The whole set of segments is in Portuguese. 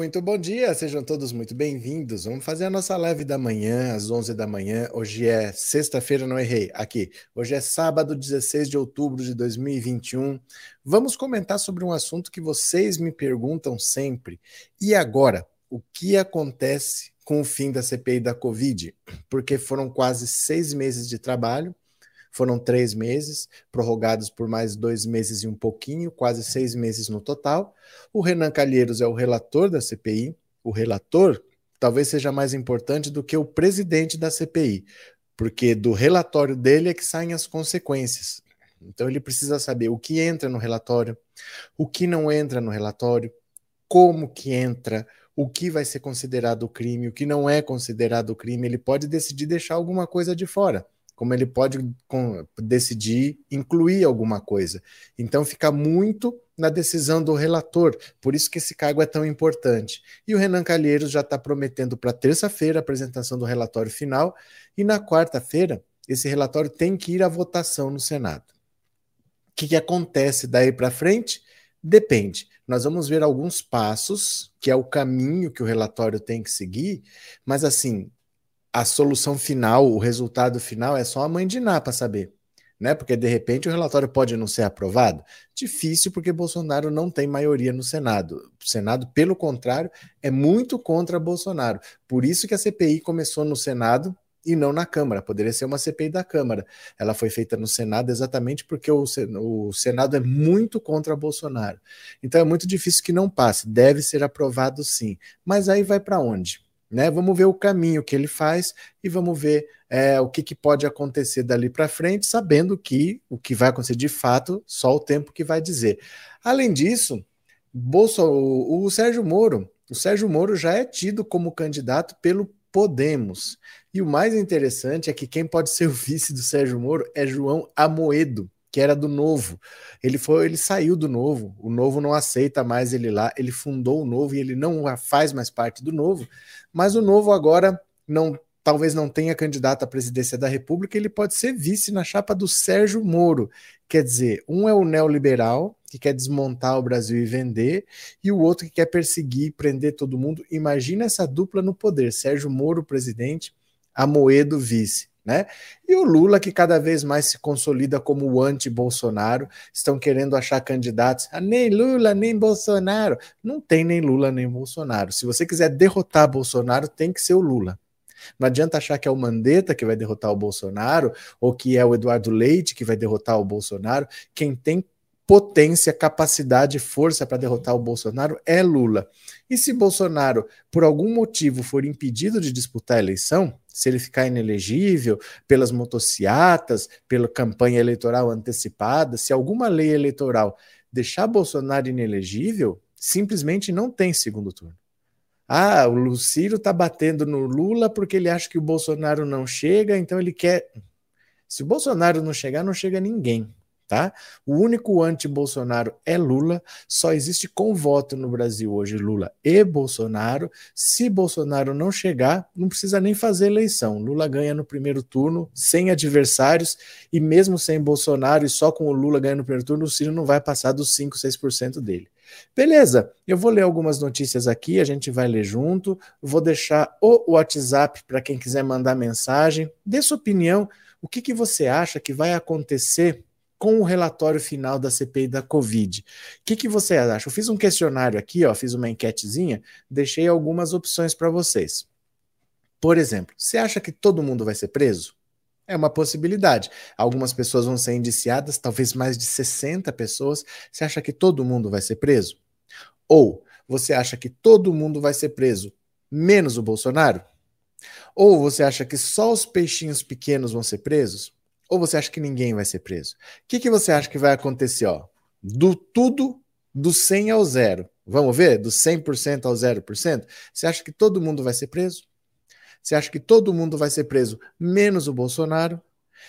Muito bom dia, sejam todos muito bem-vindos. Vamos fazer a nossa live da manhã, às 11 da manhã. Hoje é sexta-feira, não errei, aqui. Hoje é sábado, 16 de outubro de 2021. Vamos comentar sobre um assunto que vocês me perguntam sempre. E agora, o que acontece com o fim da CPI da Covid? Porque foram quase seis meses de trabalho, foram três meses, prorrogados por mais dois meses e um pouquinho, quase seis meses no total. O Renan Calheiros é o relator da CPI. O relator talvez seja mais importante do que o presidente da CPI, porque do relatório dele é que saem as consequências. Então ele precisa saber o que entra no relatório, o que não entra no relatório, como que entra, o que vai ser considerado crime, o que não é considerado crime. Ele pode decidir deixar alguma coisa de fora como ele pode decidir incluir alguma coisa. Então fica muito na decisão do relator, por isso que esse cargo é tão importante. E o Renan Calheiros já está prometendo para terça-feira a apresentação do relatório final, e na quarta-feira esse relatório tem que ir à votação no Senado. O que, que acontece daí para frente? Depende. Nós vamos ver alguns passos, que é o caminho que o relatório tem que seguir, mas assim, a solução final, o resultado final é só a mãe de Ná para saber. Né? Porque de repente o relatório pode não ser aprovado. Difícil porque Bolsonaro não tem maioria no Senado. O Senado, pelo contrário, é muito contra Bolsonaro. Por isso que a CPI começou no Senado e não na Câmara. Poderia ser uma CPI da Câmara. Ela foi feita no Senado exatamente porque o, o Senado é muito contra Bolsonaro. Então é muito difícil que não passe. Deve ser aprovado sim. Mas aí vai para onde? Né? Vamos ver o caminho que ele faz e vamos ver é, o que, que, pode acontecer dali para frente, sabendo que o que vai acontecer de fato, só o tempo que vai dizer. Além disso, Bolso, o, o Sérgio Moro, o Sérgio Moro já é tido como candidato pelo Podemos. E o mais interessante é que quem pode ser o vice do Sérgio Moro é João Amoedo, que era do Novo. Ele foi, ele saiu do Novo. O Novo não aceita mais ele lá. Ele fundou o Novo e ele não faz mais parte do Novo. Mas o Novo agora não talvez não tenha candidato à presidência da República, ele pode ser vice na chapa do Sérgio Moro. Quer dizer, um é o neoliberal, que quer desmontar o Brasil e vender, e o outro que quer perseguir, prender todo mundo. Imagina essa dupla no poder: Sérgio Moro, presidente, Amoedo, vice. Né? E o Lula, que cada vez mais se consolida como o anti-Bolsonaro, estão querendo achar candidatos. Ah, nem Lula, nem Bolsonaro. Não tem nem Lula, nem Bolsonaro. Se você quiser derrotar Bolsonaro, tem que ser o Lula. Não adianta achar que é o Mandetta que vai derrotar o Bolsonaro, ou que é o Eduardo Leite que vai derrotar o Bolsonaro. Quem tem potência, capacidade e força para derrotar o Bolsonaro é Lula. E se Bolsonaro, por algum motivo, for impedido de disputar a eleição, se ele ficar inelegível pelas motociatas, pela campanha eleitoral antecipada, se alguma lei eleitoral deixar Bolsonaro inelegível, simplesmente não tem segundo turno. Ah, o Lucírio está batendo no Lula porque ele acha que o Bolsonaro não chega, então ele quer. Se o Bolsonaro não chegar, não chega ninguém tá? O único anti-Bolsonaro é Lula, só existe com voto no Brasil hoje Lula e Bolsonaro. Se Bolsonaro não chegar, não precisa nem fazer eleição. Lula ganha no primeiro turno, sem adversários, e mesmo sem Bolsonaro e só com o Lula ganhando no primeiro turno, o Ciro não vai passar dos 5, 6% dele. Beleza, eu vou ler algumas notícias aqui, a gente vai ler junto. Vou deixar o WhatsApp para quem quiser mandar mensagem. Dê sua opinião. O que, que você acha que vai acontecer com o relatório final da CPI da Covid. O que, que você acha? Eu fiz um questionário aqui, ó, fiz uma enquetezinha, deixei algumas opções para vocês. Por exemplo, você acha que todo mundo vai ser preso? É uma possibilidade. Algumas pessoas vão ser indiciadas, talvez mais de 60 pessoas. Você acha que todo mundo vai ser preso? Ou você acha que todo mundo vai ser preso, menos o Bolsonaro? Ou você acha que só os peixinhos pequenos vão ser presos? Ou você acha que ninguém vai ser preso? O que, que você acha que vai acontecer? Ó? Do tudo, do 100 ao zero. Vamos ver? Do 100% ao 0%? Você acha que todo mundo vai ser preso? Você acha que todo mundo vai ser preso, menos o Bolsonaro?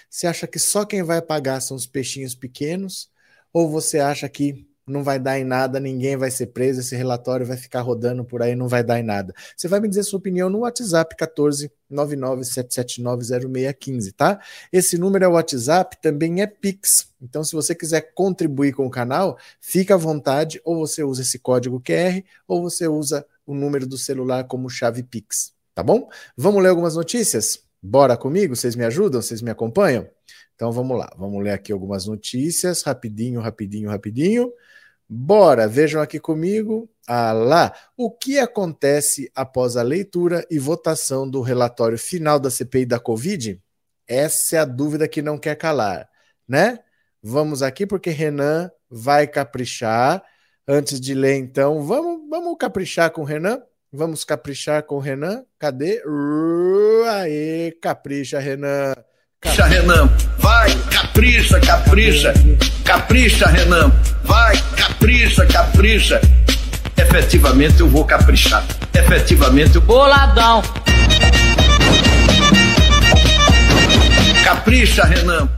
Você acha que só quem vai pagar são os peixinhos pequenos? Ou você acha que não vai dar em nada, ninguém vai ser preso, esse relatório vai ficar rodando por aí, não vai dar em nada. Você vai me dizer sua opinião no WhatsApp 14 997790615, tá? Esse número é o WhatsApp, também é Pix. Então, se você quiser contribuir com o canal, fica à vontade, ou você usa esse código QR, ou você usa o número do celular como chave Pix, tá bom? Vamos ler algumas notícias? Bora comigo? Vocês me ajudam? Vocês me acompanham? Então vamos lá, vamos ler aqui algumas notícias, rapidinho, rapidinho, rapidinho. Bora, vejam aqui comigo. Ah lá, o que acontece após a leitura e votação do relatório final da CPI da Covid? Essa é a dúvida que não quer calar, né? Vamos aqui porque Renan vai caprichar. Antes de ler, então, vamos, vamos caprichar com o Renan? Vamos caprichar com o Renan? Cadê? Uh, aê, capricha, Renan. Capricha, Renan. Vai, capricha, capricha. Capricha, Renan. Vai, capricha, capricha. Efetivamente eu vou caprichar. Efetivamente eu. Boladão. Capricha, Renan.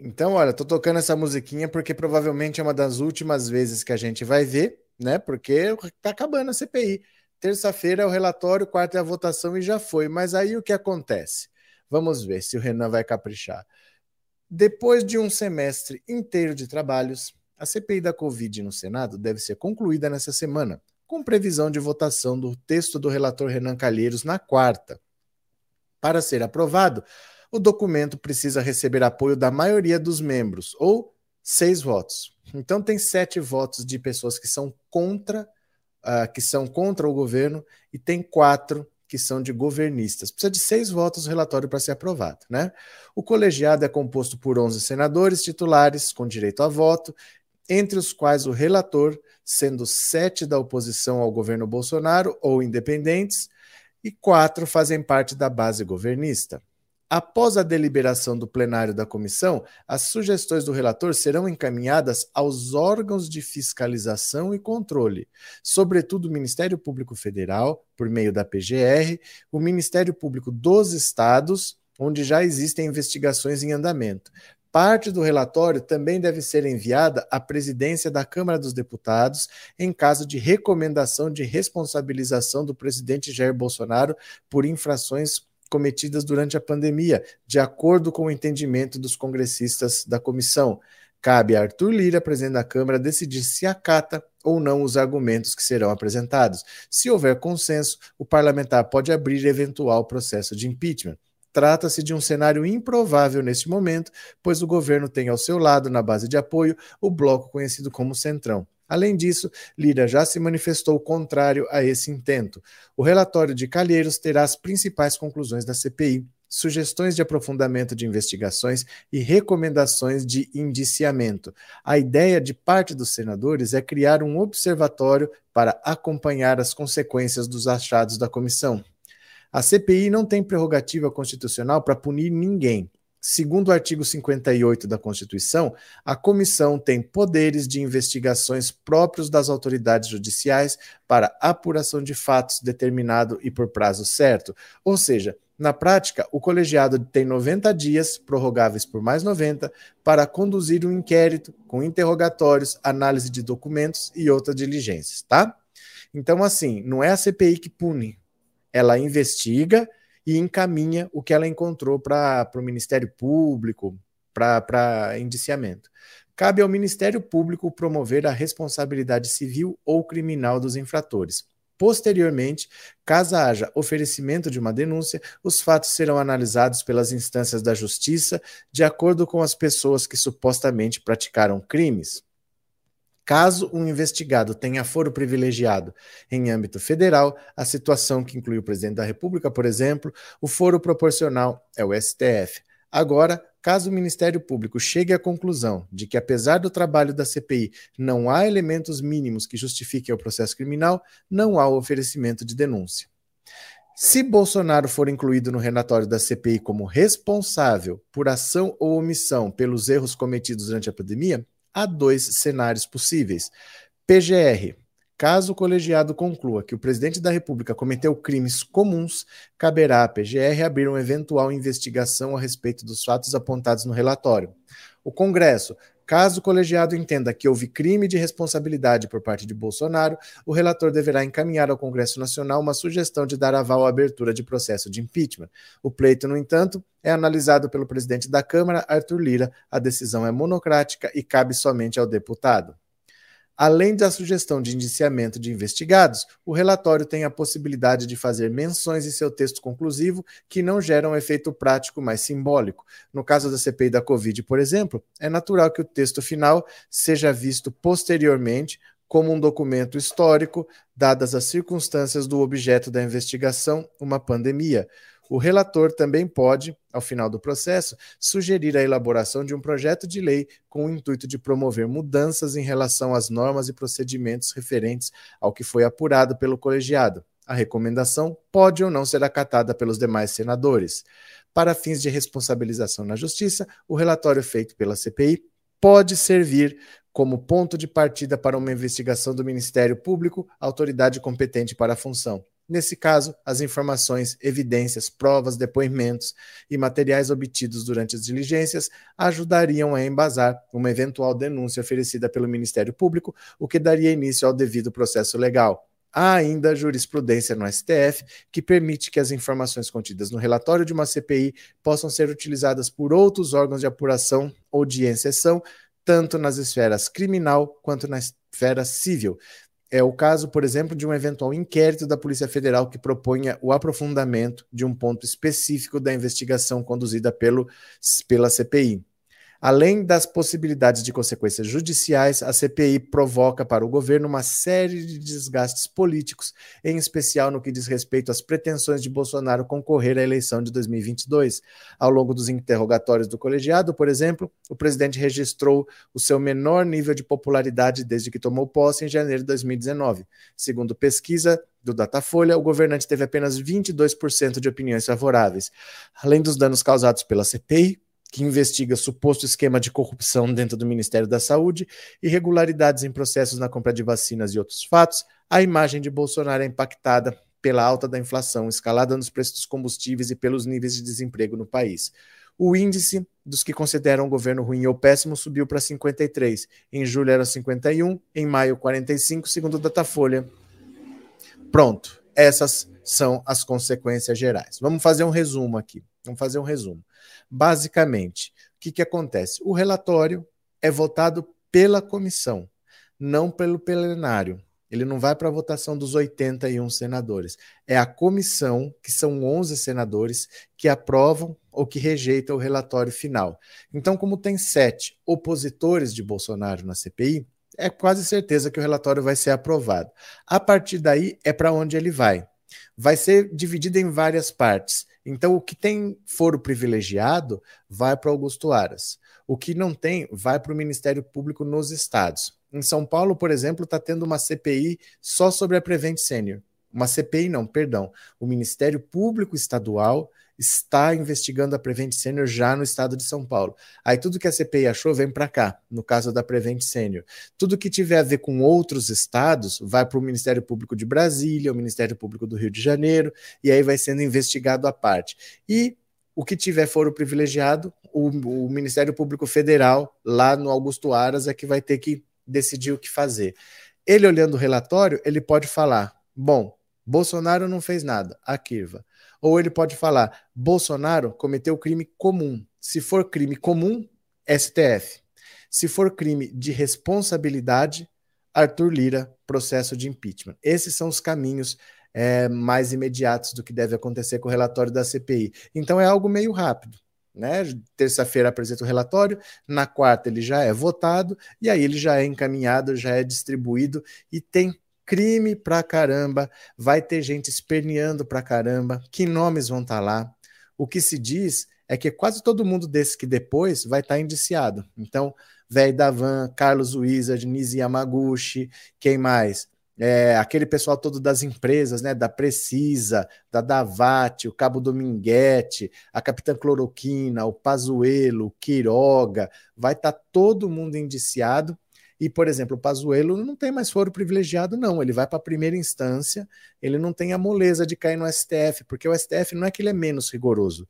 Então, olha, tô tocando essa musiquinha porque provavelmente é uma das últimas vezes que a gente vai ver, né? Porque tá acabando a CPI. Terça-feira é o relatório, quarta é a votação e já foi. Mas aí o que acontece? Vamos ver se o Renan vai caprichar. Depois de um semestre inteiro de trabalhos, a CPI da Covid no Senado deve ser concluída nessa semana, com previsão de votação do texto do relator Renan Calheiros na quarta. Para ser aprovado, o documento precisa receber apoio da maioria dos membros, ou seis votos. Então tem sete votos de pessoas que são contra, uh, que são contra o governo, e tem quatro que são de governistas. Precisa de seis votos o relatório para ser aprovado. Né? O colegiado é composto por 11 senadores titulares com direito a voto, entre os quais o relator, sendo sete da oposição ao governo Bolsonaro ou independentes, e quatro fazem parte da base governista. Após a deliberação do plenário da comissão, as sugestões do relator serão encaminhadas aos órgãos de fiscalização e controle, sobretudo o Ministério Público Federal, por meio da PGR, o Ministério Público dos Estados, onde já existem investigações em andamento. Parte do relatório também deve ser enviada à presidência da Câmara dos Deputados em caso de recomendação de responsabilização do presidente Jair Bolsonaro por infrações cometidas durante a pandemia, de acordo com o entendimento dos congressistas da comissão. Cabe a Arthur Lira, presidente da Câmara, decidir se acata ou não os argumentos que serão apresentados. Se houver consenso, o parlamentar pode abrir eventual processo de impeachment. Trata-se de um cenário improvável neste momento, pois o governo tem ao seu lado, na base de apoio, o bloco conhecido como Centrão. Além disso, Lira já se manifestou contrário a esse intento. O relatório de Calheiros terá as principais conclusões da CPI, sugestões de aprofundamento de investigações e recomendações de indiciamento. A ideia de parte dos senadores é criar um observatório para acompanhar as consequências dos achados da comissão. A CPI não tem prerrogativa constitucional para punir ninguém. Segundo o artigo 58 da Constituição, a comissão tem poderes de investigações próprios das autoridades judiciais para apuração de fatos determinado e por prazo certo. Ou seja, na prática, o colegiado tem 90 dias, prorrogáveis por mais 90, para conduzir um inquérito com interrogatórios, análise de documentos e outras diligências, tá? Então, assim, não é a CPI que pune, ela investiga e encaminha o que ela encontrou para o Ministério Público, para indiciamento. Cabe ao Ministério Público promover a responsabilidade civil ou criminal dos infratores. Posteriormente, caso haja oferecimento de uma denúncia, os fatos serão analisados pelas instâncias da Justiça de acordo com as pessoas que supostamente praticaram crimes. Caso um investigado tenha foro privilegiado em âmbito federal, a situação que inclui o presidente da República, por exemplo, o foro proporcional é o STF. Agora, caso o Ministério Público chegue à conclusão de que, apesar do trabalho da CPI, não há elementos mínimos que justifiquem o processo criminal, não há o oferecimento de denúncia. Se Bolsonaro for incluído no relatório da CPI como responsável por ação ou omissão pelos erros cometidos durante a pandemia, há dois cenários possíveis. PGR. Caso o colegiado conclua que o presidente da República cometeu crimes comuns, caberá à PGR abrir uma eventual investigação a respeito dos fatos apontados no relatório. O Congresso. Caso o colegiado entenda que houve crime de responsabilidade por parte de Bolsonaro, o relator deverá encaminhar ao Congresso Nacional uma sugestão de dar aval à abertura de processo de impeachment. O pleito, no entanto, é analisado pelo presidente da Câmara, Arthur Lira. A decisão é monocrática e cabe somente ao deputado. Além da sugestão de indiciamento de investigados, o relatório tem a possibilidade de fazer menções em seu texto conclusivo que não geram um efeito prático, mas simbólico. No caso da CPI da Covid, por exemplo, é natural que o texto final seja visto posteriormente como um documento histórico, dadas as circunstâncias do objeto da investigação, uma pandemia. O relator também pode, ao final do processo, sugerir a elaboração de um projeto de lei com o intuito de promover mudanças em relação às normas e procedimentos referentes ao que foi apurado pelo colegiado. A recomendação pode ou não ser acatada pelos demais senadores. Para fins de responsabilização na Justiça, o relatório feito pela CPI pode servir como ponto de partida para uma investigação do Ministério Público, autoridade competente para a função. Nesse caso, as informações, evidências, provas, depoimentos e materiais obtidos durante as diligências ajudariam a embasar uma eventual denúncia oferecida pelo Ministério Público, o que daria início ao devido processo legal. Há ainda jurisprudência no STF que permite que as informações contidas no relatório de uma CPI possam ser utilizadas por outros órgãos de apuração ou de exceção, tanto nas esferas criminal quanto na esfera civil, é o caso, por exemplo, de um eventual inquérito da Polícia Federal que proponha o aprofundamento de um ponto específico da investigação conduzida pelo, pela CPI. Além das possibilidades de consequências judiciais, a CPI provoca para o governo uma série de desgastes políticos, em especial no que diz respeito às pretensões de Bolsonaro concorrer à eleição de 2022. Ao longo dos interrogatórios do colegiado, por exemplo, o presidente registrou o seu menor nível de popularidade desde que tomou posse em janeiro de 2019. Segundo pesquisa do Datafolha, o governante teve apenas 22% de opiniões favoráveis. Além dos danos causados pela CPI, que investiga suposto esquema de corrupção dentro do Ministério da Saúde, irregularidades em processos na compra de vacinas e outros fatos, a imagem de Bolsonaro é impactada pela alta da inflação, escalada nos preços dos combustíveis e pelos níveis de desemprego no país. O índice dos que consideram o governo ruim ou péssimo subiu para 53. Em julho era 51, em maio 45, segundo o Datafolha. Pronto, essas são as consequências gerais. Vamos fazer um resumo aqui. Vamos fazer um resumo. Basicamente, o que, que acontece? O relatório é votado pela comissão, não pelo plenário. Ele não vai para a votação dos 81 senadores. É a comissão, que são 11 senadores, que aprovam ou que rejeitam o relatório final. Então, como tem sete opositores de Bolsonaro na CPI, é quase certeza que o relatório vai ser aprovado. A partir daí, é para onde ele vai. Vai ser dividido em várias partes. Então, o que tem foro privilegiado vai para Augusto Aras. O que não tem vai para o Ministério Público nos estados. Em São Paulo, por exemplo, está tendo uma CPI só sobre a Prevent Senior. Uma CPI, não, perdão. O Ministério Público Estadual está investigando a Prevent Senior já no estado de São Paulo. Aí tudo que a CPI achou vem para cá, no caso da Prevent Senior. Tudo que tiver a ver com outros estados vai para o Ministério Público de Brasília, o Ministério Público do Rio de Janeiro, e aí vai sendo investigado à parte. E o que tiver foro privilegiado, o, o Ministério Público Federal, lá no Augusto Aras, é que vai ter que decidir o que fazer. Ele olhando o relatório, ele pode falar: bom, Bolsonaro não fez nada, a Kirva. Ou ele pode falar: Bolsonaro cometeu crime comum. Se for crime comum, STF. Se for crime de responsabilidade, Arthur Lira, processo de impeachment. Esses são os caminhos é, mais imediatos do que deve acontecer com o relatório da CPI. Então é algo meio rápido. Né? Terça-feira apresenta o relatório, na quarta ele já é votado, e aí ele já é encaminhado, já é distribuído e tem crime pra caramba, vai ter gente esperneando pra caramba, que nomes vão estar tá lá. O que se diz é que quase todo mundo desse que depois vai estar tá indiciado. Então, velho da Van, Carlos Wizard, Nizi Yamaguchi, quem mais? É, aquele pessoal todo das empresas, né, da Precisa, da Davate, o Cabo Dominguete, a Capitã Cloroquina, o Pazuelo, o Quiroga, vai estar tá todo mundo indiciado e, por exemplo, o Pazuello não tem mais foro privilegiado, não. Ele vai para a primeira instância, ele não tem a moleza de cair no STF, porque o STF não é que ele é menos rigoroso.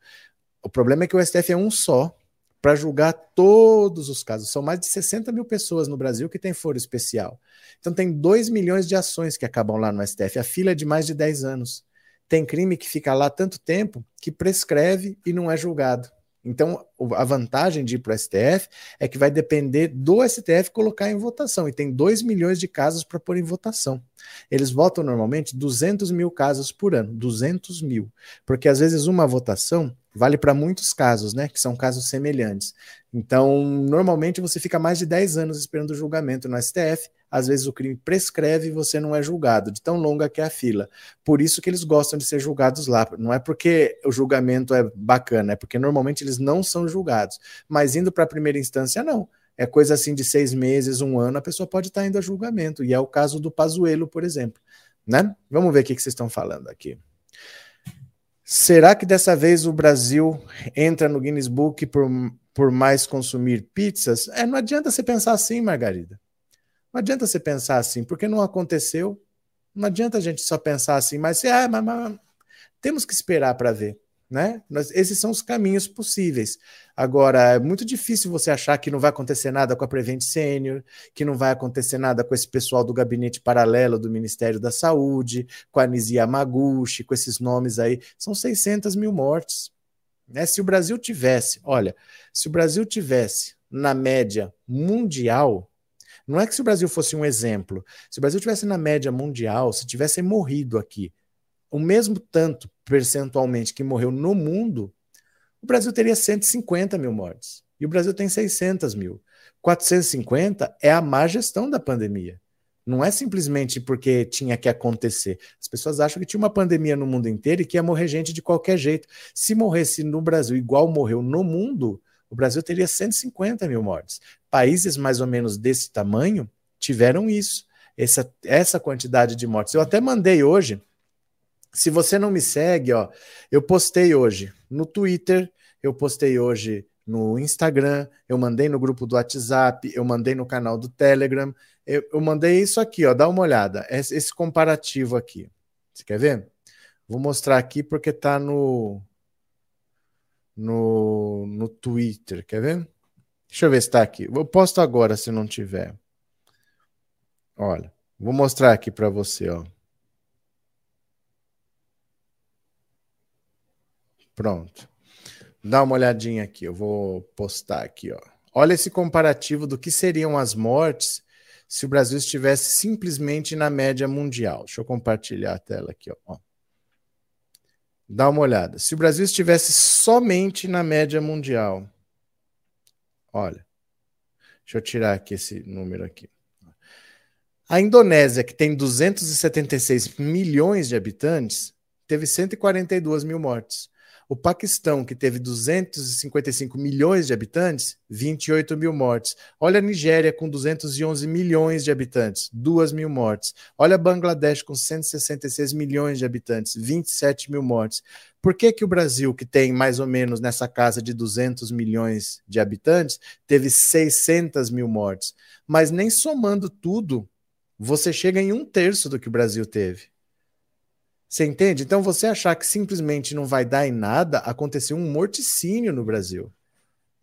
O problema é que o STF é um só para julgar todos os casos. São mais de 60 mil pessoas no Brasil que têm foro especial. Então tem 2 milhões de ações que acabam lá no STF. A fila é de mais de 10 anos. Tem crime que fica lá tanto tempo que prescreve e não é julgado. Então, a vantagem de ir para o STF é que vai depender do STF colocar em votação. E tem 2 milhões de casos para pôr em votação. Eles votam normalmente 200 mil casos por ano. 200 mil. Porque às vezes uma votação vale para muitos casos, né? Que são casos semelhantes. Então, normalmente você fica mais de 10 anos esperando o julgamento no STF às vezes o crime prescreve e você não é julgado, de tão longa que é a fila. Por isso que eles gostam de ser julgados lá. Não é porque o julgamento é bacana, é porque normalmente eles não são julgados. Mas indo para a primeira instância, não. É coisa assim de seis meses, um ano, a pessoa pode estar tá indo a julgamento. E é o caso do Pazuello, por exemplo. Né? Vamos ver o que, que vocês estão falando aqui. Será que dessa vez o Brasil entra no Guinness Book por, por mais consumir pizzas? É, não adianta você pensar assim, Margarida. Não adianta você pensar assim, porque não aconteceu. Não adianta a gente só pensar assim, mas, ah, mas, mas temos que esperar para ver. Né? Esses são os caminhos possíveis. Agora, é muito difícil você achar que não vai acontecer nada com a Prevent Senior, que não vai acontecer nada com esse pessoal do gabinete paralelo do Ministério da Saúde, com a Nizia Maguchi, com esses nomes aí. São 600 mil mortes. Né? Se o Brasil tivesse, olha, se o Brasil tivesse na média mundial, não é que se o Brasil fosse um exemplo, se o Brasil tivesse na média mundial, se tivesse morrido aqui o mesmo tanto percentualmente que morreu no mundo, o Brasil teria 150 mil mortes. E o Brasil tem 600 mil. 450 é a má gestão da pandemia. Não é simplesmente porque tinha que acontecer. As pessoas acham que tinha uma pandemia no mundo inteiro e que ia morrer gente de qualquer jeito. Se morresse no Brasil igual morreu no mundo, o Brasil teria 150 mil mortes. Países mais ou menos desse tamanho tiveram isso, essa, essa quantidade de mortes. Eu até mandei hoje. Se você não me segue, ó, eu postei hoje no Twitter, eu postei hoje no Instagram, eu mandei no grupo do WhatsApp, eu mandei no canal do Telegram, eu, eu mandei isso aqui, ó, dá uma olhada, esse, esse comparativo aqui. Você quer ver? Vou mostrar aqui porque tá no no, no Twitter. Quer ver? Deixa eu ver se está aqui. Eu posto agora se não tiver. Olha, vou mostrar aqui para você, ó. Pronto. Dá uma olhadinha aqui, eu vou postar aqui, ó. Olha esse comparativo do que seriam as mortes se o Brasil estivesse simplesmente na média mundial. Deixa eu compartilhar a tela aqui, ó. Dá uma olhada. Se o Brasil estivesse somente na média mundial, olha, deixa eu tirar aqui esse número aqui. A Indonésia, que tem 276 milhões de habitantes, teve 142 mil mortes. O Paquistão, que teve 255 milhões de habitantes, 28 mil mortes. Olha a Nigéria, com 211 milhões de habitantes, 2 mil mortes. Olha Bangladesh, com 166 milhões de habitantes, 27 mil mortes. Por que, que o Brasil, que tem mais ou menos nessa casa de 200 milhões de habitantes, teve 600 mil mortes? Mas nem somando tudo, você chega em um terço do que o Brasil teve. Você entende? Então, você achar que simplesmente não vai dar em nada, aconteceu um morticínio no Brasil.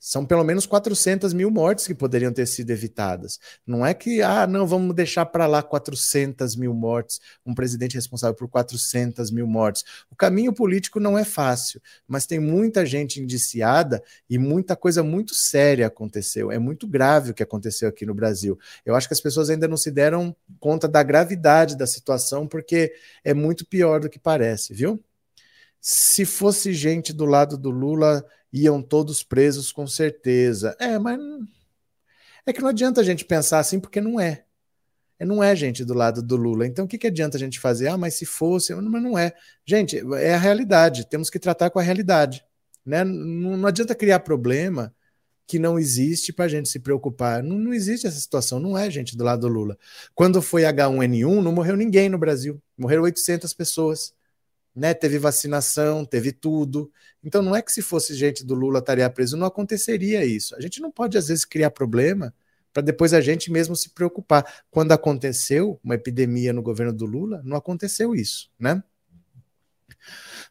São pelo menos 400 mil mortes que poderiam ter sido evitadas. Não é que, ah, não, vamos deixar para lá 400 mil mortes, um presidente responsável por 400 mil mortes. O caminho político não é fácil, mas tem muita gente indiciada e muita coisa muito séria aconteceu. É muito grave o que aconteceu aqui no Brasil. Eu acho que as pessoas ainda não se deram conta da gravidade da situação, porque é muito pior do que parece, viu? Se fosse gente do lado do Lula, iam todos presos com certeza. É, mas é que não adianta a gente pensar assim porque não é. é. Não é gente do lado do Lula. Então o que, que adianta a gente fazer? Ah, mas se fosse, mas não é. Gente, é a realidade. Temos que tratar com a realidade. Né? Não, não adianta criar problema que não existe para a gente se preocupar. Não, não existe essa situação, não é gente do lado do Lula. Quando foi H1N1, não morreu ninguém no Brasil. Morreram 800 pessoas né? Teve vacinação, teve tudo. Então não é que se fosse gente do Lula estaria preso, não aconteceria isso. A gente não pode às vezes criar problema para depois a gente mesmo se preocupar. Quando aconteceu uma epidemia no governo do Lula, não aconteceu isso, né?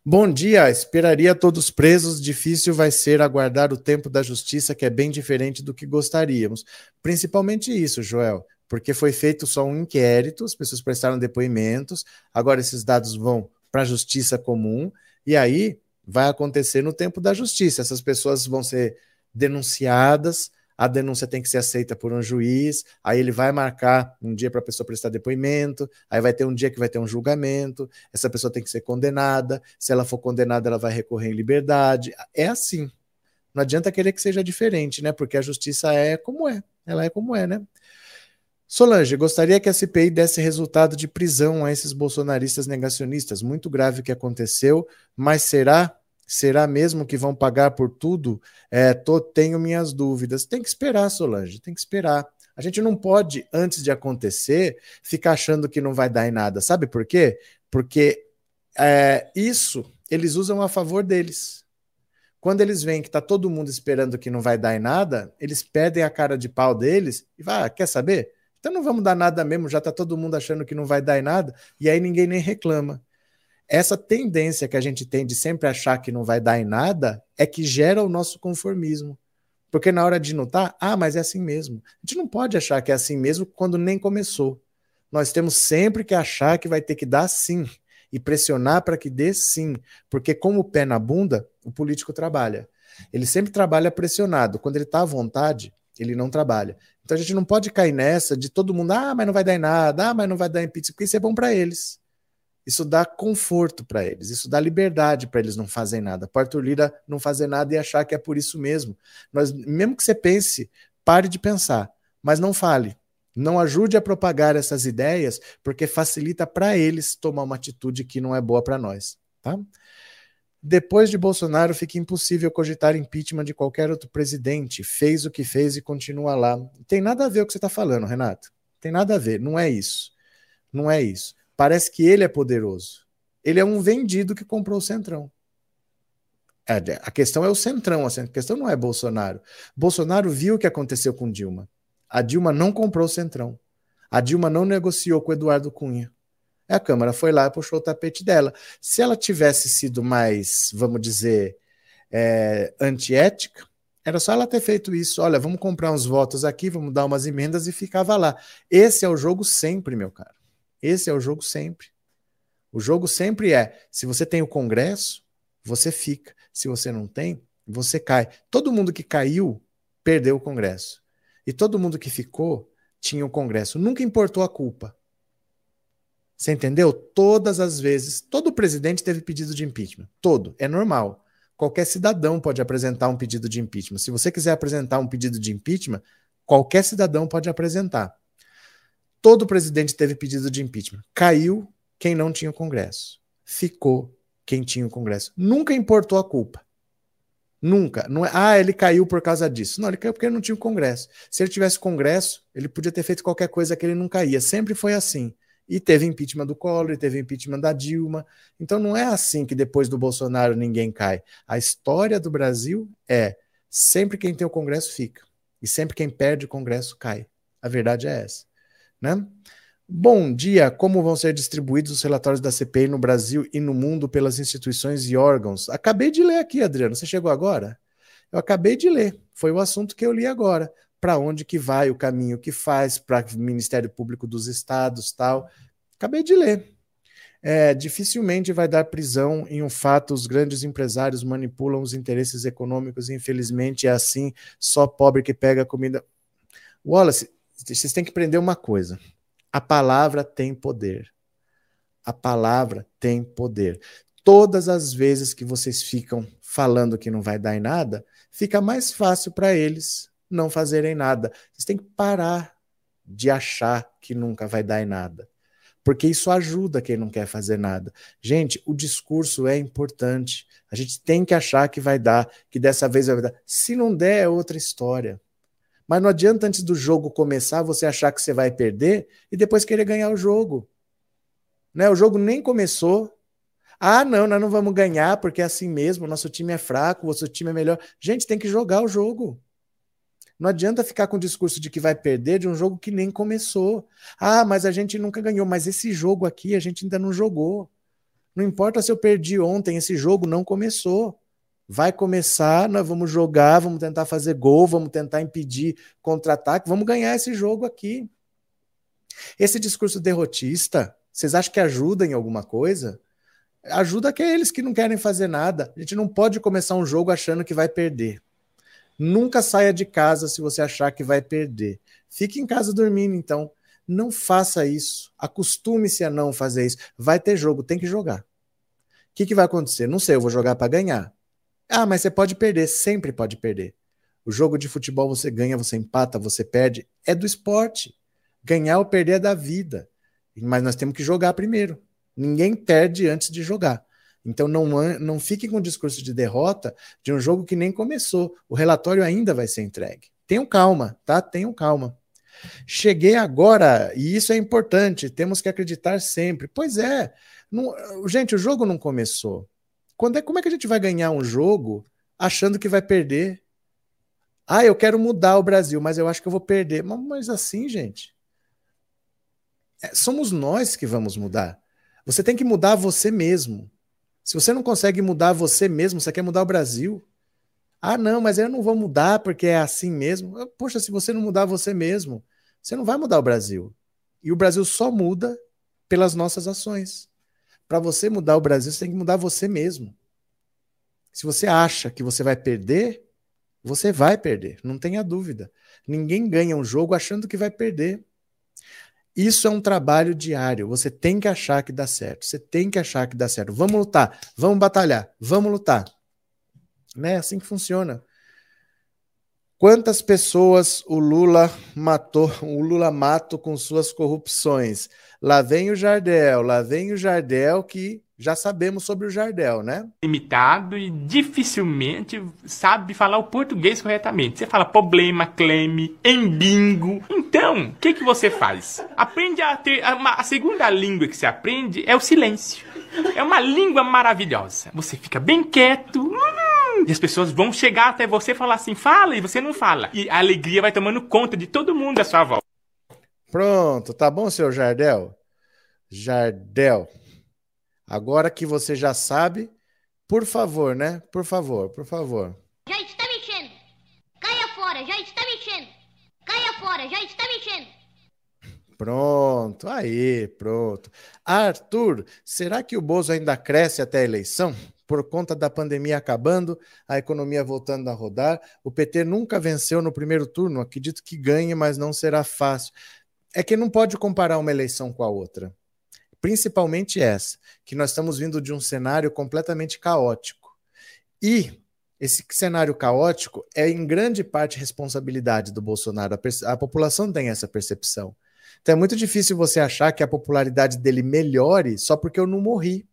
Bom dia, esperaria todos presos. Difícil vai ser aguardar o tempo da justiça, que é bem diferente do que gostaríamos. Principalmente isso, Joel, porque foi feito só um inquérito, as pessoas prestaram depoimentos, agora esses dados vão para a justiça comum, e aí vai acontecer no tempo da justiça. Essas pessoas vão ser denunciadas, a denúncia tem que ser aceita por um juiz, aí ele vai marcar um dia para a pessoa prestar depoimento, aí vai ter um dia que vai ter um julgamento, essa pessoa tem que ser condenada, se ela for condenada, ela vai recorrer em liberdade. É assim. Não adianta querer que seja diferente, né? Porque a justiça é como é, ela é como é, né? Solange, gostaria que a CPI desse resultado de prisão a esses bolsonaristas negacionistas. Muito grave o que aconteceu, mas será Será mesmo que vão pagar por tudo? É, tô, tenho minhas dúvidas. Tem que esperar, Solange, tem que esperar. A gente não pode, antes de acontecer, ficar achando que não vai dar em nada. Sabe por quê? Porque é, isso eles usam a favor deles. Quando eles veem que está todo mundo esperando que não vai dar em nada, eles perdem a cara de pau deles e vai, ah, quer saber? Então não vamos dar nada mesmo, já está todo mundo achando que não vai dar em nada, e aí ninguém nem reclama essa tendência que a gente tem de sempre achar que não vai dar em nada é que gera o nosso conformismo. Porque na hora de notar, ah, mas é assim mesmo. A gente não pode achar que é assim mesmo quando nem começou. Nós temos sempre que achar que vai ter que dar sim e pressionar para que dê sim, porque como o pé na bunda, o político trabalha. Ele sempre trabalha pressionado. Quando ele está à vontade, ele não trabalha. Então a gente não pode cair nessa de todo mundo, ah, mas não vai dar em nada, ah, mas não vai dar em pizza, porque isso é bom para eles. Isso dá conforto para eles, isso dá liberdade para eles não fazerem nada. Arthur Lira não fazer nada e achar que é por isso mesmo. Nós, mesmo que você pense, pare de pensar, mas não fale. Não ajude a propagar essas ideias, porque facilita para eles tomar uma atitude que não é boa para nós. Tá? Depois de Bolsonaro, fica impossível cogitar impeachment de qualquer outro presidente. Fez o que fez e continua lá. Tem nada a ver o que você está falando, Renato. Tem nada a ver. Não é isso. Não é isso. Parece que ele é poderoso. Ele é um vendido que comprou o Centrão. É, a questão é o Centrão, a questão não é Bolsonaro. Bolsonaro viu o que aconteceu com Dilma. A Dilma não comprou o Centrão. A Dilma não negociou com Eduardo Cunha. A Câmara foi lá e puxou o tapete dela. Se ela tivesse sido mais, vamos dizer, é, antiética, era só ela ter feito isso. Olha, vamos comprar uns votos aqui, vamos dar umas emendas e ficava lá. Esse é o jogo sempre, meu cara. Esse é o jogo sempre. O jogo sempre é: se você tem o Congresso, você fica. Se você não tem, você cai. Todo mundo que caiu perdeu o Congresso. E todo mundo que ficou tinha o Congresso. Nunca importou a culpa. Você entendeu? Todas as vezes, todo presidente teve pedido de impeachment. Todo. É normal. Qualquer cidadão pode apresentar um pedido de impeachment. Se você quiser apresentar um pedido de impeachment, qualquer cidadão pode apresentar. Todo presidente teve pedido de impeachment. Caiu quem não tinha o Congresso. Ficou quem tinha o Congresso. Nunca importou a culpa. Nunca. Não é, ah, ele caiu por causa disso. Não, ele caiu porque ele não tinha o Congresso. Se ele tivesse Congresso, ele podia ter feito qualquer coisa que ele não caía. Sempre foi assim. E teve impeachment do Collor, teve impeachment da Dilma. Então não é assim que depois do Bolsonaro ninguém cai. A história do Brasil é sempre quem tem o Congresso fica. E sempre quem perde o Congresso cai. A verdade é essa. Né? Bom dia. Como vão ser distribuídos os relatórios da CPI no Brasil e no mundo pelas instituições e órgãos? Acabei de ler aqui, Adriano. Você chegou agora? Eu acabei de ler. Foi o assunto que eu li agora. Para onde que vai o caminho que faz para o Ministério Público dos Estados, tal. Acabei de ler. É, dificilmente vai dar prisão em um fato. Os grandes empresários manipulam os interesses econômicos. Infelizmente é assim. Só pobre que pega comida. Wallace, vocês têm que aprender uma coisa. A palavra tem poder. A palavra tem poder. Todas as vezes que vocês ficam falando que não vai dar em nada, fica mais fácil para eles não fazerem nada. Vocês têm que parar de achar que nunca vai dar em nada. Porque isso ajuda quem não quer fazer nada. Gente, o discurso é importante. A gente tem que achar que vai dar, que dessa vez vai dar. Se não der, é outra história. Mas não adianta antes do jogo começar você achar que você vai perder e depois querer ganhar o jogo. Né? O jogo nem começou. Ah, não, nós não vamos ganhar porque é assim mesmo, nosso time é fraco, o nosso time é melhor. Gente, tem que jogar o jogo. Não adianta ficar com o discurso de que vai perder de um jogo que nem começou. Ah, mas a gente nunca ganhou, mas esse jogo aqui a gente ainda não jogou. Não importa se eu perdi ontem, esse jogo não começou. Vai começar, nós vamos jogar, vamos tentar fazer gol, vamos tentar impedir contra-ataque, vamos ganhar esse jogo aqui. Esse discurso derrotista, vocês acham que ajuda em alguma coisa? Ajuda aqueles que não querem fazer nada. A gente não pode começar um jogo achando que vai perder. Nunca saia de casa se você achar que vai perder. Fique em casa dormindo, então. Não faça isso. Acostume-se a não fazer isso. Vai ter jogo, tem que jogar. O que, que vai acontecer? Não sei, eu vou jogar para ganhar. Ah, mas você pode perder, sempre pode perder. O jogo de futebol você ganha, você empata, você perde. É do esporte. Ganhar ou perder é da vida. Mas nós temos que jogar primeiro. Ninguém perde antes de jogar. Então não, não fiquem com o discurso de derrota de um jogo que nem começou. O relatório ainda vai ser entregue. Tenham calma, tá? Tenham calma. Cheguei agora, e isso é importante, temos que acreditar sempre. Pois é, não, gente, o jogo não começou. Quando é, como é que a gente vai ganhar um jogo achando que vai perder? Ah, eu quero mudar o Brasil, mas eu acho que eu vou perder. Mas, mas assim, gente, é, somos nós que vamos mudar. Você tem que mudar você mesmo. Se você não consegue mudar você mesmo, você quer mudar o Brasil. Ah, não, mas eu não vou mudar porque é assim mesmo. Poxa, se você não mudar você mesmo, você não vai mudar o Brasil. E o Brasil só muda pelas nossas ações. Para você mudar o Brasil, você tem que mudar você mesmo. Se você acha que você vai perder, você vai perder, não tenha dúvida. Ninguém ganha um jogo achando que vai perder. Isso é um trabalho diário. Você tem que achar que dá certo. Você tem que achar que dá certo. Vamos lutar, vamos batalhar, vamos lutar. Né? É assim que funciona. Quantas pessoas o Lula matou, o Lula matou com suas corrupções? Lá vem o Jardel, lá vem o Jardel que já sabemos sobre o Jardel, né? Limitado e dificilmente sabe falar o português corretamente. Você fala problema, cleme, embingo. Então, o que, que você faz? Aprende a ter. A, a segunda língua que você aprende é o silêncio. É uma língua maravilhosa. Você fica bem quieto. Hum, e as pessoas vão chegar até você e falar assim: fala, e você não fala. E a alegria vai tomando conta de todo mundo à sua volta. Pronto, tá bom, senhor Jardel? Jardel. Agora que você já sabe, por favor, né? Por favor, por favor. Já está mexendo. Caia fora, já está mexendo. Caia fora, já está mexendo. Pronto, aí, pronto. Arthur, será que o Bozo ainda cresce até a eleição? Por conta da pandemia acabando, a economia voltando a rodar, o PT nunca venceu no primeiro turno. Acredito que ganhe, mas não será fácil. É que não pode comparar uma eleição com a outra principalmente essa, que nós estamos vindo de um cenário completamente caótico. E esse cenário caótico é em grande parte responsabilidade do Bolsonaro. A, a, população tem essa percepção. Então é muito difícil você achar que a popularidade dele melhore só porque eu não morri.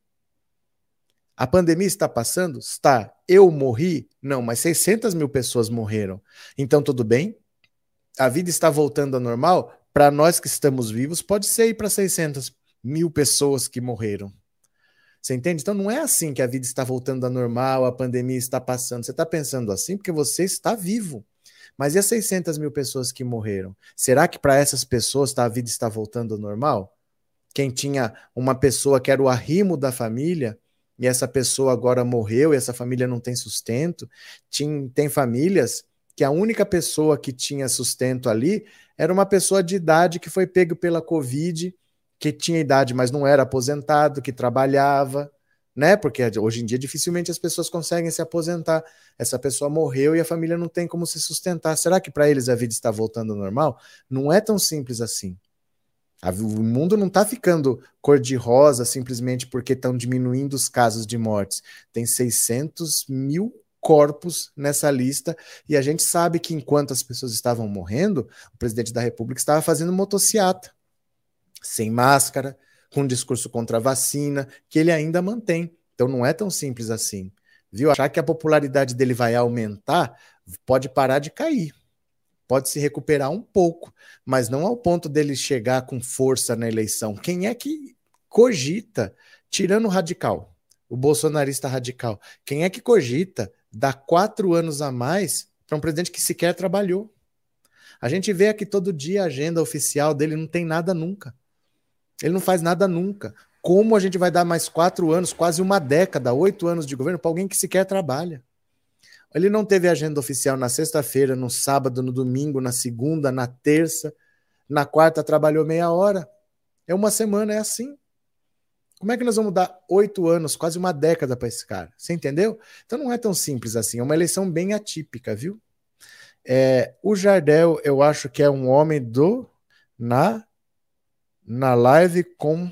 A pandemia está passando? Está. Eu morri? Não, mas 600 mil pessoas morreram. Então tudo bem? A vida está voltando ao normal? Para nós que estamos vivos, pode ser ir para 600 mil pessoas que morreram. Você entende? Então não é assim que a vida está voltando a normal, a pandemia está passando. Você está pensando assim porque você está vivo. Mas e as 600 mil pessoas que morreram? Será que para essas pessoas tá, a vida está voltando ao normal? Quem tinha uma pessoa que era o arrimo da família e essa pessoa agora morreu e essa família não tem sustento. Tem, famílias que a única pessoa que tinha sustento ali era uma pessoa de idade que foi pego pela Covid que tinha idade, mas não era aposentado, que trabalhava, né? Porque hoje em dia dificilmente as pessoas conseguem se aposentar. Essa pessoa morreu e a família não tem como se sustentar. Será que para eles a vida está voltando ao normal? Não é tão simples assim. O mundo não está ficando cor-de-rosa simplesmente porque estão diminuindo os casos de mortes. Tem 600 mil corpos nessa lista e a gente sabe que enquanto as pessoas estavam morrendo, o presidente da República estava fazendo motociata sem máscara, com um discurso contra a vacina, que ele ainda mantém. Então não é tão simples assim. Viu? Achar que a popularidade dele vai aumentar, pode parar de cair. Pode se recuperar um pouco, mas não ao ponto dele chegar com força na eleição. Quem é que cogita, tirando o radical, o bolsonarista radical, quem é que cogita dar quatro anos a mais para um presidente que sequer trabalhou? A gente vê aqui todo dia a agenda oficial dele, não tem nada nunca. Ele não faz nada nunca. Como a gente vai dar mais quatro anos, quase uma década, oito anos de governo para alguém que sequer trabalha? Ele não teve agenda oficial na sexta-feira, no sábado, no domingo, na segunda, na terça. Na quarta trabalhou meia hora. É uma semana, é assim. Como é que nós vamos dar oito anos, quase uma década para esse cara? Você entendeu? Então não é tão simples assim. É uma eleição bem atípica, viu? É, o Jardel, eu acho que é um homem do na na live com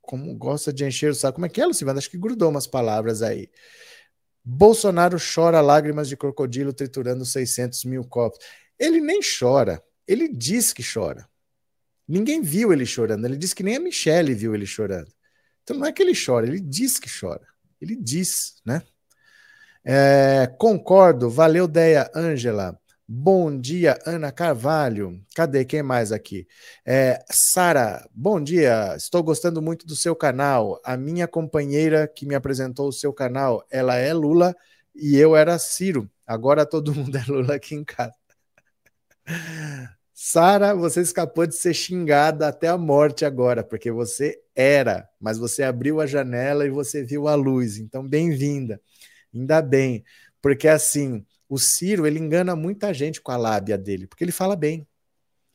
como gosta de encher o saco. Como é que é, Lucivanda? Acho que grudou umas palavras aí. Bolsonaro chora lágrimas de crocodilo triturando 600 mil copos. Ele nem chora, ele diz que chora. Ninguém viu ele chorando, ele diz que nem a Michelle viu ele chorando. Então não é que ele chora, ele diz que chora. Ele diz, né? É, concordo, valeu, Deia Ângela. Bom dia, Ana Carvalho. Cadê quem mais aqui? É, Sara, bom dia. Estou gostando muito do seu canal. A minha companheira que me apresentou o seu canal, ela é Lula e eu era Ciro. Agora todo mundo é Lula aqui em casa. Sara, você escapou de ser xingada até a morte agora, porque você era, mas você abriu a janela e você viu a luz. Então, bem-vinda. Ainda bem, porque assim o Ciro, ele engana muita gente com a lábia dele, porque ele fala bem.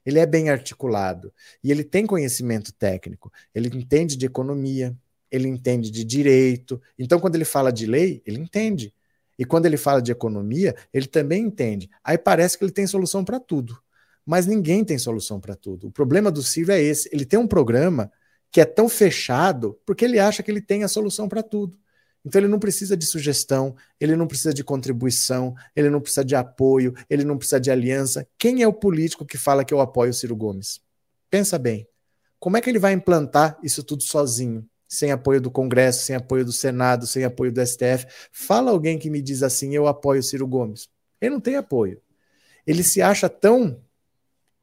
Ele é bem articulado e ele tem conhecimento técnico. Ele entende de economia, ele entende de direito. Então, quando ele fala de lei, ele entende. E quando ele fala de economia, ele também entende. Aí parece que ele tem solução para tudo. Mas ninguém tem solução para tudo. O problema do Ciro é esse: ele tem um programa que é tão fechado porque ele acha que ele tem a solução para tudo. Então ele não precisa de sugestão, ele não precisa de contribuição, ele não precisa de apoio, ele não precisa de aliança. Quem é o político que fala que eu apoio o Ciro Gomes? Pensa bem. Como é que ele vai implantar isso tudo sozinho? Sem apoio do Congresso, sem apoio do Senado, sem apoio do STF. Fala alguém que me diz assim: eu apoio o Ciro Gomes. Ele não tem apoio. Ele se acha tão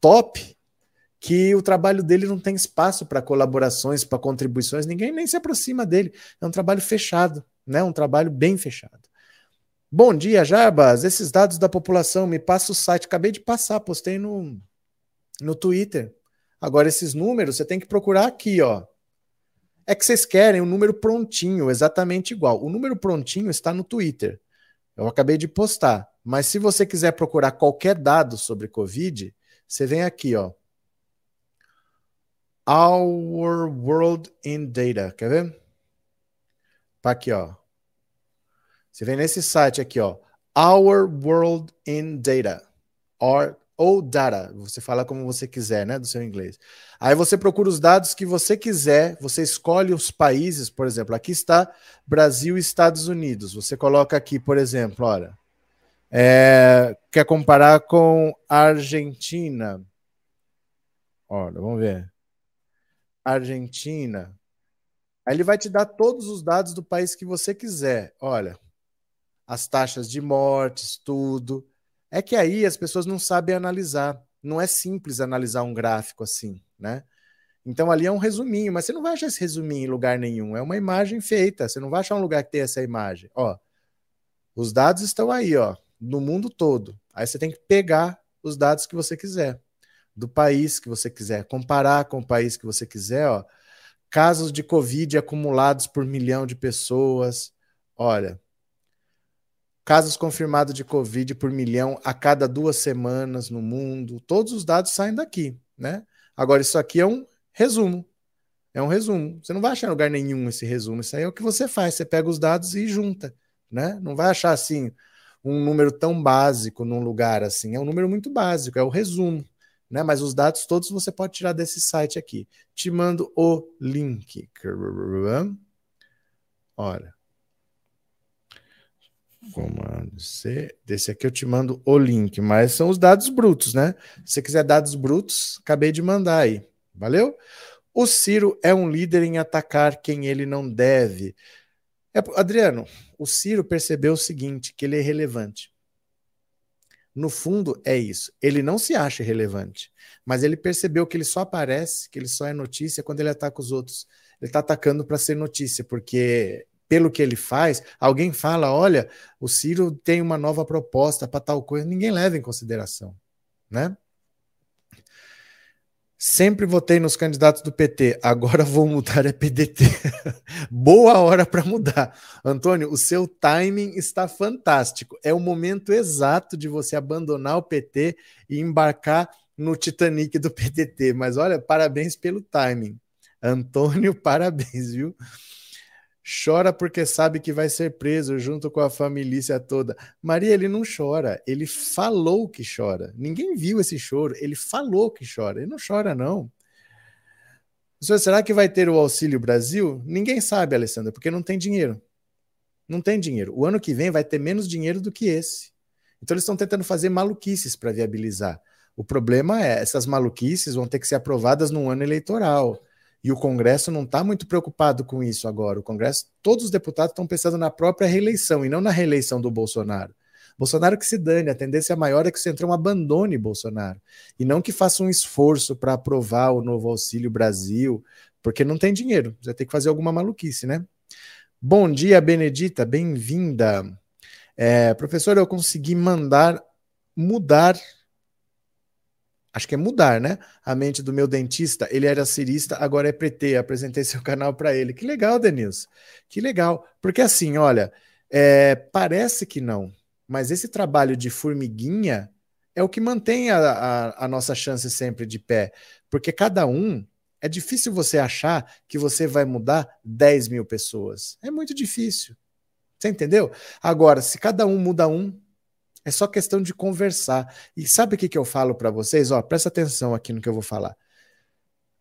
top que o trabalho dele não tem espaço para colaborações, para contribuições, ninguém nem se aproxima dele. É um trabalho fechado, né? Um trabalho bem fechado. Bom dia, Jarbas. Esses dados da população, me passa o site. Acabei de passar, postei no, no Twitter. Agora, esses números você tem que procurar aqui, ó. É que vocês querem um número prontinho, exatamente igual. O número prontinho está no Twitter. Eu acabei de postar. Mas se você quiser procurar qualquer dado sobre Covid, você vem aqui, ó. Our World in Data. Quer ver? Tá aqui, ó. Você vem nesse site aqui, ó. Our World in Data. Or, ou data. Você fala como você quiser, né? Do seu inglês. Aí você procura os dados que você quiser. Você escolhe os países, por exemplo. Aqui está Brasil e Estados Unidos. Você coloca aqui, por exemplo, olha. É, quer comparar com Argentina? Olha, vamos ver. Argentina. Aí ele vai te dar todos os dados do país que você quiser. Olha, as taxas de mortes, tudo. É que aí as pessoas não sabem analisar. Não é simples analisar um gráfico assim, né? Então ali é um resuminho, mas você não vai achar esse resuminho em lugar nenhum. É uma imagem feita. Você não vai achar um lugar que tem essa imagem. Ó, os dados estão aí, ó, no mundo todo. Aí você tem que pegar os dados que você quiser do país que você quiser, comparar com o país que você quiser, ó, casos de Covid acumulados por milhão de pessoas, olha, casos confirmados de Covid por milhão a cada duas semanas no mundo, todos os dados saem daqui, né? Agora, isso aqui é um resumo, é um resumo. Você não vai achar em lugar nenhum esse resumo, isso aí é o que você faz, você pega os dados e junta, né? Não vai achar assim um número tão básico num lugar assim, é um número muito básico, é o resumo né? Mas os dados todos você pode tirar desse site aqui. Te mando o link. Olha. Comando C. Desse aqui eu te mando o link, mas são os dados brutos, né? Se você quiser dados brutos, acabei de mandar aí. Valeu? O Ciro é um líder em atacar quem ele não deve. É, Adriano, o Ciro percebeu o seguinte, que ele é relevante. No fundo, é isso. Ele não se acha relevante, mas ele percebeu que ele só aparece, que ele só é notícia quando ele ataca os outros. Ele está atacando para ser notícia, porque pelo que ele faz, alguém fala: olha, o Ciro tem uma nova proposta para tal coisa, ninguém leva em consideração, né? Sempre votei nos candidatos do PT, agora vou mudar é PDT. Boa hora para mudar. Antônio, o seu timing está fantástico. É o momento exato de você abandonar o PT e embarcar no Titanic do PDT. Mas olha, parabéns pelo timing. Antônio, parabéns, viu? Chora porque sabe que vai ser preso junto com a família toda. Maria, ele não chora, ele falou que chora. Ninguém viu esse choro, ele falou que chora. Ele não chora, não. Será que vai ter o Auxílio Brasil? Ninguém sabe, Alessandra, porque não tem dinheiro. Não tem dinheiro. O ano que vem vai ter menos dinheiro do que esse. Então eles estão tentando fazer maluquices para viabilizar. O problema é essas maluquices vão ter que ser aprovadas num ano eleitoral. E o Congresso não está muito preocupado com isso agora. O Congresso, todos os deputados estão pensando na própria reeleição e não na reeleição do Bolsonaro. Bolsonaro que se dane, a tendência maior é que o Centrão abandone Bolsonaro e não que faça um esforço para aprovar o novo Auxílio Brasil, porque não tem dinheiro. Você tem que fazer alguma maluquice, né? Bom dia, Benedita, bem-vinda. É, professor, eu consegui mandar mudar acho que é mudar, né? A mente do meu dentista. Ele era cirista, agora é PT. Apresentei seu canal para ele. Que legal, Denilson. Que legal. Porque assim, olha, é, parece que não, mas esse trabalho de formiguinha é o que mantém a, a, a nossa chance sempre de pé. Porque cada um. É difícil você achar que você vai mudar 10 mil pessoas. É muito difícil. Você entendeu? Agora, se cada um muda um, é só questão de conversar. E sabe o que, que eu falo para vocês? Ó, presta atenção aqui no que eu vou falar.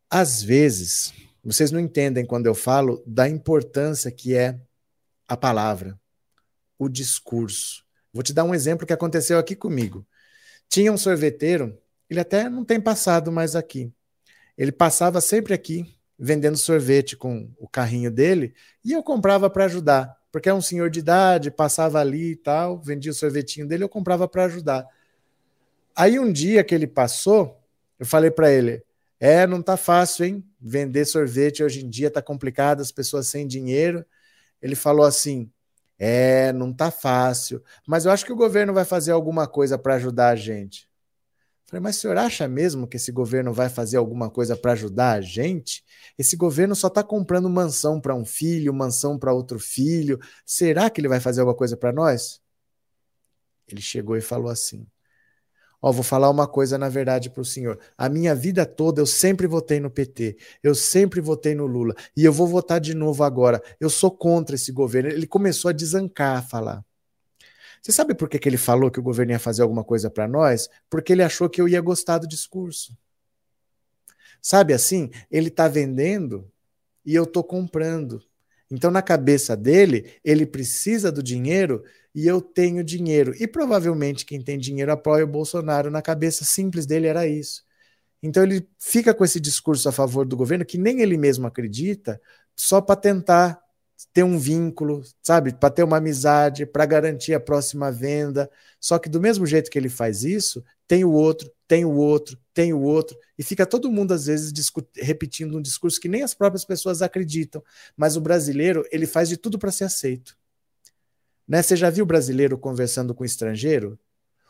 Às vezes, vocês não entendem quando eu falo da importância que é a palavra, o discurso. Vou te dar um exemplo que aconteceu aqui comigo. Tinha um sorveteiro, ele até não tem passado mais aqui. Ele passava sempre aqui, vendendo sorvete com o carrinho dele, e eu comprava para ajudar porque é um senhor de idade, passava ali e tal, vendia o sorvetinho dele, eu comprava para ajudar. Aí um dia que ele passou, eu falei para ele: "É, não tá fácil, hein? Vender sorvete hoje em dia tá complicado, as pessoas sem dinheiro". Ele falou assim: "É, não tá fácil, mas eu acho que o governo vai fazer alguma coisa para ajudar a gente". Falei, mas o senhor acha mesmo que esse governo vai fazer alguma coisa para ajudar a gente? Esse governo só está comprando mansão para um filho, mansão para outro filho. Será que ele vai fazer alguma coisa para nós? Ele chegou e falou assim: Ó, vou falar uma coisa na verdade para o senhor. A minha vida toda eu sempre votei no PT, eu sempre votei no Lula e eu vou votar de novo agora. Eu sou contra esse governo. Ele começou a desancar a falar. Você sabe por que, que ele falou que o governo ia fazer alguma coisa para nós? Porque ele achou que eu ia gostar do discurso. Sabe assim? Ele está vendendo e eu estou comprando. Então, na cabeça dele, ele precisa do dinheiro e eu tenho dinheiro. E provavelmente quem tem dinheiro apoia o Bolsonaro. Na cabeça simples dele era isso. Então, ele fica com esse discurso a favor do governo, que nem ele mesmo acredita, só para tentar ter um vínculo, sabe, para ter uma amizade, para garantir a próxima venda. Só que do mesmo jeito que ele faz isso, tem o outro, tem o outro, tem o outro, e fica todo mundo às vezes repetindo um discurso que nem as próprias pessoas acreditam. Mas o brasileiro, ele faz de tudo para ser aceito. Né? Você já viu o brasileiro conversando com o estrangeiro?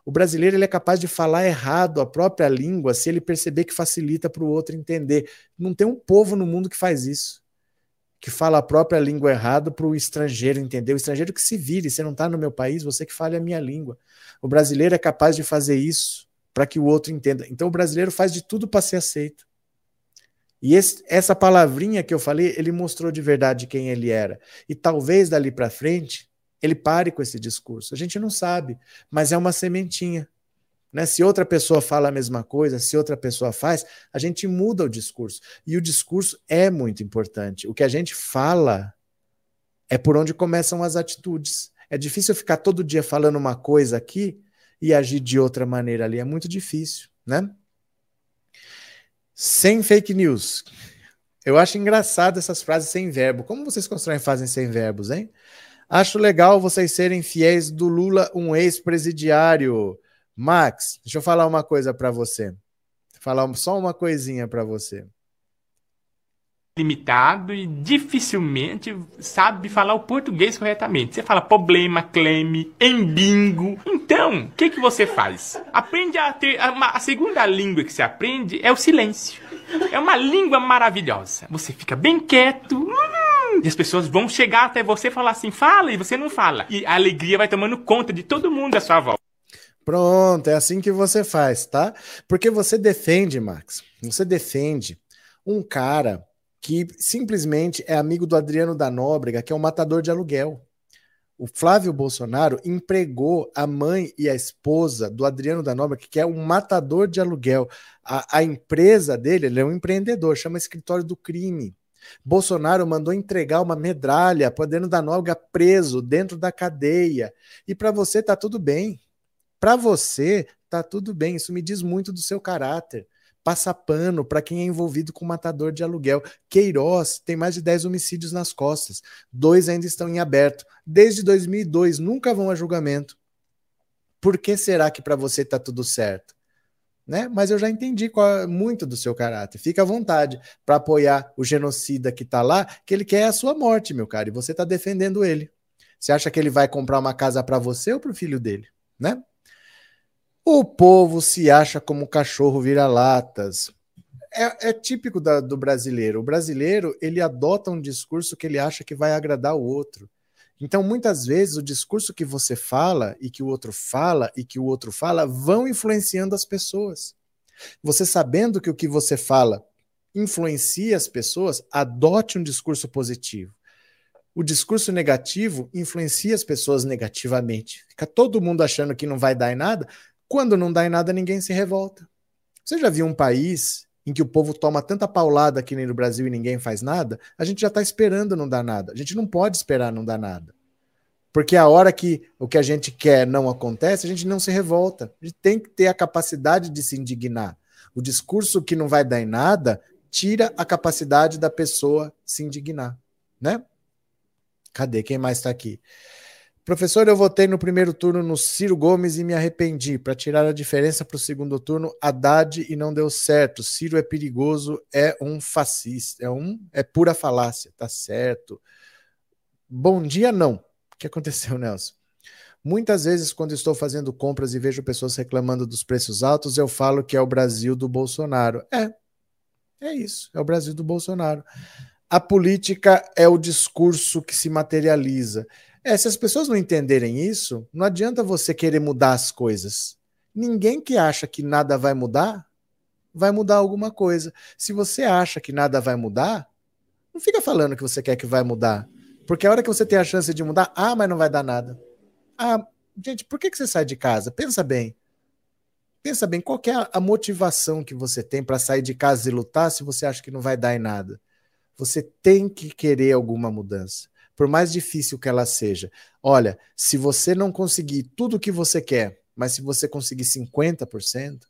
O brasileiro ele é capaz de falar errado a própria língua se ele perceber que facilita para o outro entender. Não tem um povo no mundo que faz isso que fala a própria língua errado para o estrangeiro entender. O estrangeiro que se vire, você não está no meu país, você que fale a minha língua. O brasileiro é capaz de fazer isso para que o outro entenda. Então o brasileiro faz de tudo para ser aceito. E esse, essa palavrinha que eu falei, ele mostrou de verdade quem ele era. E talvez dali para frente ele pare com esse discurso. A gente não sabe, mas é uma sementinha. Né? Se outra pessoa fala a mesma coisa, se outra pessoa faz, a gente muda o discurso. E o discurso é muito importante. O que a gente fala é por onde começam as atitudes. É difícil ficar todo dia falando uma coisa aqui e agir de outra maneira ali. É muito difícil, né? Sem fake news. Eu acho engraçado essas frases sem verbo. Como vocês constroem frases sem verbos, hein? Acho legal vocês serem fiéis do Lula, um ex-presidiário. Max, deixa eu falar uma coisa para você. Falar só uma coisinha para você. Limitado e dificilmente sabe falar o português corretamente. Você fala problema, claim, embingo. Então, o que, que você faz? Aprende a ter. A, a segunda língua que você aprende é o silêncio. É uma língua maravilhosa. Você fica bem quieto. Hum, e as pessoas vão chegar até você e falar assim, fala, e você não fala. E a alegria vai tomando conta de todo mundo à sua volta. Pronto, é assim que você faz, tá? Porque você defende, Max, você defende um cara que simplesmente é amigo do Adriano da Nóbrega, que é um matador de aluguel. O Flávio Bolsonaro empregou a mãe e a esposa do Adriano da Nóbrega, que é um matador de aluguel. A, a empresa dele, ele é um empreendedor, chama Escritório do Crime. Bolsonaro mandou entregar uma medalha para Adriano da Nóbrega preso dentro da cadeia. E para você tá tudo bem. Para você tá tudo bem. Isso me diz muito do seu caráter passa pano para quem é envolvido com matador de aluguel. Queiroz tem mais de 10 homicídios nas costas, dois ainda estão em aberto. Desde 2002 nunca vão a julgamento. Por que será que para você está tudo certo? Né? Mas eu já entendi qual, muito do seu caráter. Fica à vontade para apoiar o genocida que está lá, que ele quer a sua morte, meu cara, e você está defendendo ele. Você acha que ele vai comprar uma casa para você ou para o filho dele, né? O povo se acha como cachorro vira-latas. É, é, típico da, do brasileiro. O brasileiro ele adota um discurso que ele acha que vai agradar o outro. Então, muitas vezes, o discurso que você fala e que o outro fala e que o outro fala vão influenciando as pessoas. Você sabendo que o que você fala influencia as pessoas, adote um discurso positivo. O discurso negativo influencia as pessoas negativamente. Fica todo mundo achando que não vai dar em nada, quando não dá em nada, ninguém se revolta. Você já viu um país em que o povo toma tanta paulada aqui nem no Brasil e ninguém faz nada? A gente já está esperando não dar nada. A gente não pode esperar não dar nada. Porque a hora que o que a gente quer não acontece, a gente não se revolta. A gente tem que ter a capacidade de se indignar. O discurso que não vai dar em nada tira a capacidade da pessoa se indignar, né? Cadê quem mais está aqui? Professor, eu votei no primeiro turno no Ciro Gomes e me arrependi. Para tirar a diferença para o segundo turno, Haddad e não deu certo. Ciro é perigoso, é um fascista, é um é pura falácia, tá certo. Bom dia, não. O que aconteceu, Nelson? Muitas vezes, quando estou fazendo compras e vejo pessoas reclamando dos preços altos, eu falo que é o Brasil do Bolsonaro. É, é isso, é o Brasil do Bolsonaro. A política é o discurso que se materializa. É, se as pessoas não entenderem isso, não adianta você querer mudar as coisas. Ninguém que acha que nada vai mudar, vai mudar alguma coisa. Se você acha que nada vai mudar, não fica falando que você quer que vai mudar. Porque a hora que você tem a chance de mudar, ah, mas não vai dar nada. Ah, gente, por que, que você sai de casa? Pensa bem. Pensa bem, qual é a motivação que você tem para sair de casa e lutar se você acha que não vai dar em nada? Você tem que querer alguma mudança por mais difícil que ela seja. Olha, se você não conseguir tudo o que você quer, mas se você conseguir 50%,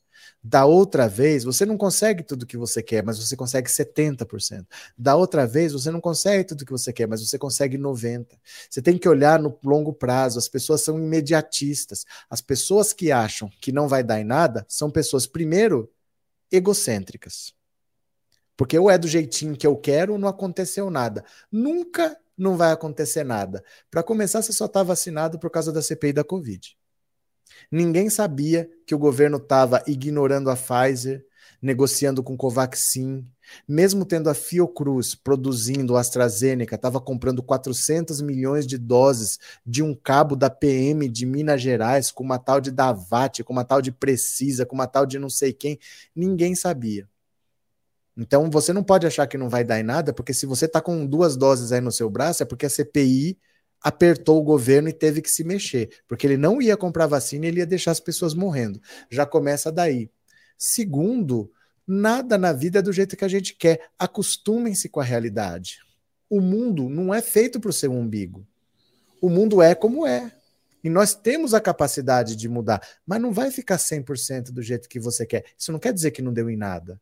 da outra vez, você não consegue tudo o que você quer, mas você consegue 70%. Da outra vez, você não consegue tudo o que você quer, mas você consegue 90%. Você tem que olhar no longo prazo. As pessoas são imediatistas. As pessoas que acham que não vai dar em nada são pessoas, primeiro, egocêntricas. Porque ou é do jeitinho que eu quero ou não aconteceu nada. Nunca não vai acontecer nada. Para começar, você só está vacinado por causa da CPI da Covid. Ninguém sabia que o governo estava ignorando a Pfizer, negociando com Covaxin, mesmo tendo a Fiocruz produzindo o AstraZeneca, estava comprando 400 milhões de doses de um cabo da PM de Minas Gerais, com uma tal de Davate, com uma tal de Precisa, com uma tal de não sei quem, ninguém sabia. Então você não pode achar que não vai dar em nada, porque se você está com duas doses aí no seu braço, é porque a CPI apertou o governo e teve que se mexer, porque ele não ia comprar vacina e ele ia deixar as pessoas morrendo. Já começa daí. Segundo, nada na vida é do jeito que a gente quer. Acostumem-se com a realidade. O mundo não é feito para o seu umbigo. O mundo é como é. E nós temos a capacidade de mudar, mas não vai ficar 100% do jeito que você quer. Isso não quer dizer que não deu em nada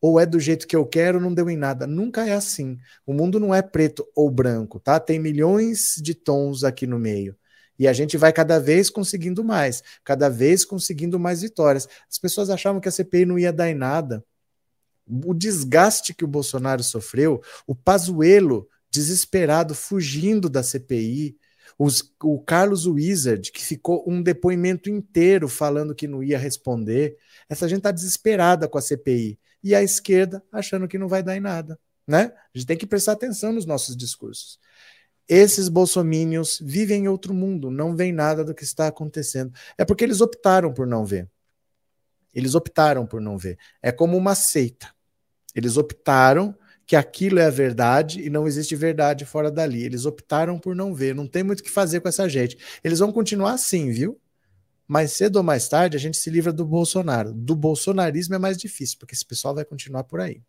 ou é do jeito que eu quero, não deu em nada. Nunca é assim. O mundo não é preto ou branco, tá? Tem milhões de tons aqui no meio. E a gente vai cada vez conseguindo mais, cada vez conseguindo mais vitórias. As pessoas achavam que a CPI não ia dar em nada. O desgaste que o Bolsonaro sofreu, o Pazuello desesperado fugindo da CPI, os, o Carlos Wizard, que ficou um depoimento inteiro falando que não ia responder. Essa gente está desesperada com a CPI e a esquerda achando que não vai dar em nada. Né? A gente tem que prestar atenção nos nossos discursos. Esses bolsomínios vivem em outro mundo, não veem nada do que está acontecendo. É porque eles optaram por não ver. Eles optaram por não ver. É como uma seita. Eles optaram que aquilo é a verdade e não existe verdade fora dali. Eles optaram por não ver, não tem muito o que fazer com essa gente. Eles vão continuar assim, viu? Mais cedo ou mais tarde a gente se livra do Bolsonaro. Do bolsonarismo é mais difícil, porque esse pessoal vai continuar por aí.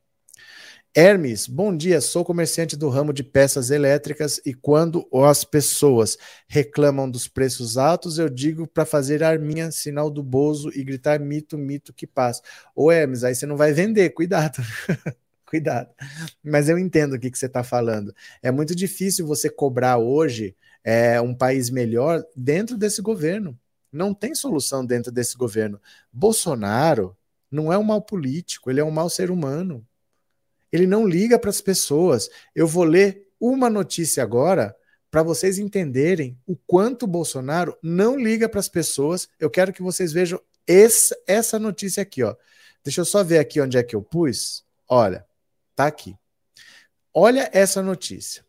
Hermes, bom dia. Sou comerciante do ramo de peças elétricas e quando as pessoas reclamam dos preços altos, eu digo para fazer arminha, sinal do bozo e gritar mito, mito que passa. Ô Hermes, aí você não vai vender, cuidado. cuidado. Mas eu entendo o que, que você está falando. É muito difícil você cobrar hoje é, um país melhor dentro desse governo. Não tem solução dentro desse governo. Bolsonaro não é um mau político, ele é um mau ser humano ele não liga para as pessoas. Eu vou ler uma notícia agora para vocês entenderem o quanto Bolsonaro não liga para as pessoas. Eu quero que vocês vejam essa, essa notícia aqui, ó. Deixa eu só ver aqui onde é que eu pus. Olha, tá aqui. Olha essa notícia.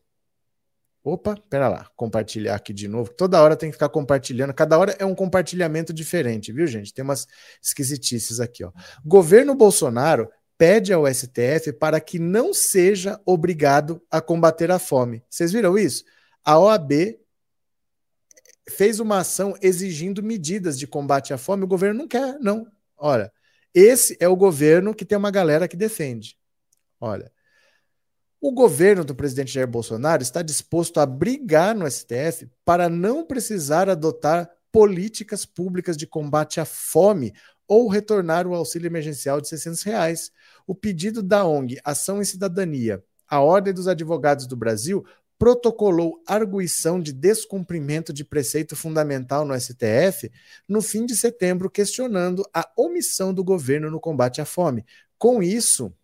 Opa, pera lá, compartilhar aqui de novo. Toda hora tem que ficar compartilhando. Cada hora é um compartilhamento diferente, viu, gente? Tem umas esquisitices aqui, ó. Governo Bolsonaro pede ao STF para que não seja obrigado a combater a fome. Vocês viram isso? A OAB fez uma ação exigindo medidas de combate à fome, o governo não quer, não. Olha, esse é o governo que tem uma galera que defende. Olha, o governo do presidente Jair Bolsonaro está disposto a brigar no STF para não precisar adotar políticas públicas de combate à fome ou retornar o auxílio emergencial de 600 reais. O pedido da ONG Ação e Cidadania, a Ordem dos Advogados do Brasil, protocolou arguição de descumprimento de preceito fundamental no STF no fim de setembro, questionando a omissão do governo no combate à fome. Com isso,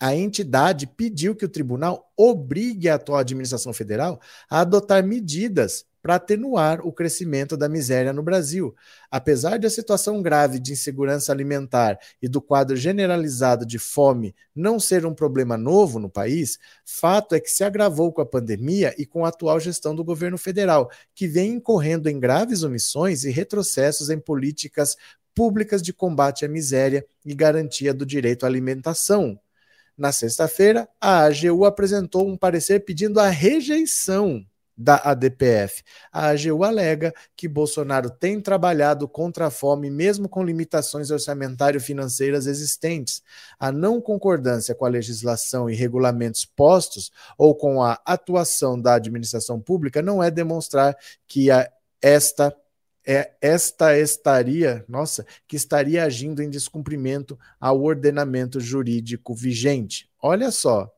a entidade pediu que o tribunal obrigue a atual administração federal a adotar medidas para atenuar o crescimento da miséria no Brasil. Apesar de a situação grave de insegurança alimentar e do quadro generalizado de fome não ser um problema novo no país, fato é que se agravou com a pandemia e com a atual gestão do governo federal, que vem incorrendo em graves omissões e retrocessos em políticas públicas de combate à miséria e garantia do direito à alimentação. Na sexta-feira, a AGU apresentou um parecer pedindo a rejeição da ADPF. A AGU alega que Bolsonaro tem trabalhado contra a fome, mesmo com limitações orçamentário-financeiras existentes. A não concordância com a legislação e regulamentos postos ou com a atuação da administração pública não é demonstrar que a, esta é esta estaria, nossa, que estaria agindo em descumprimento ao ordenamento jurídico vigente. Olha só,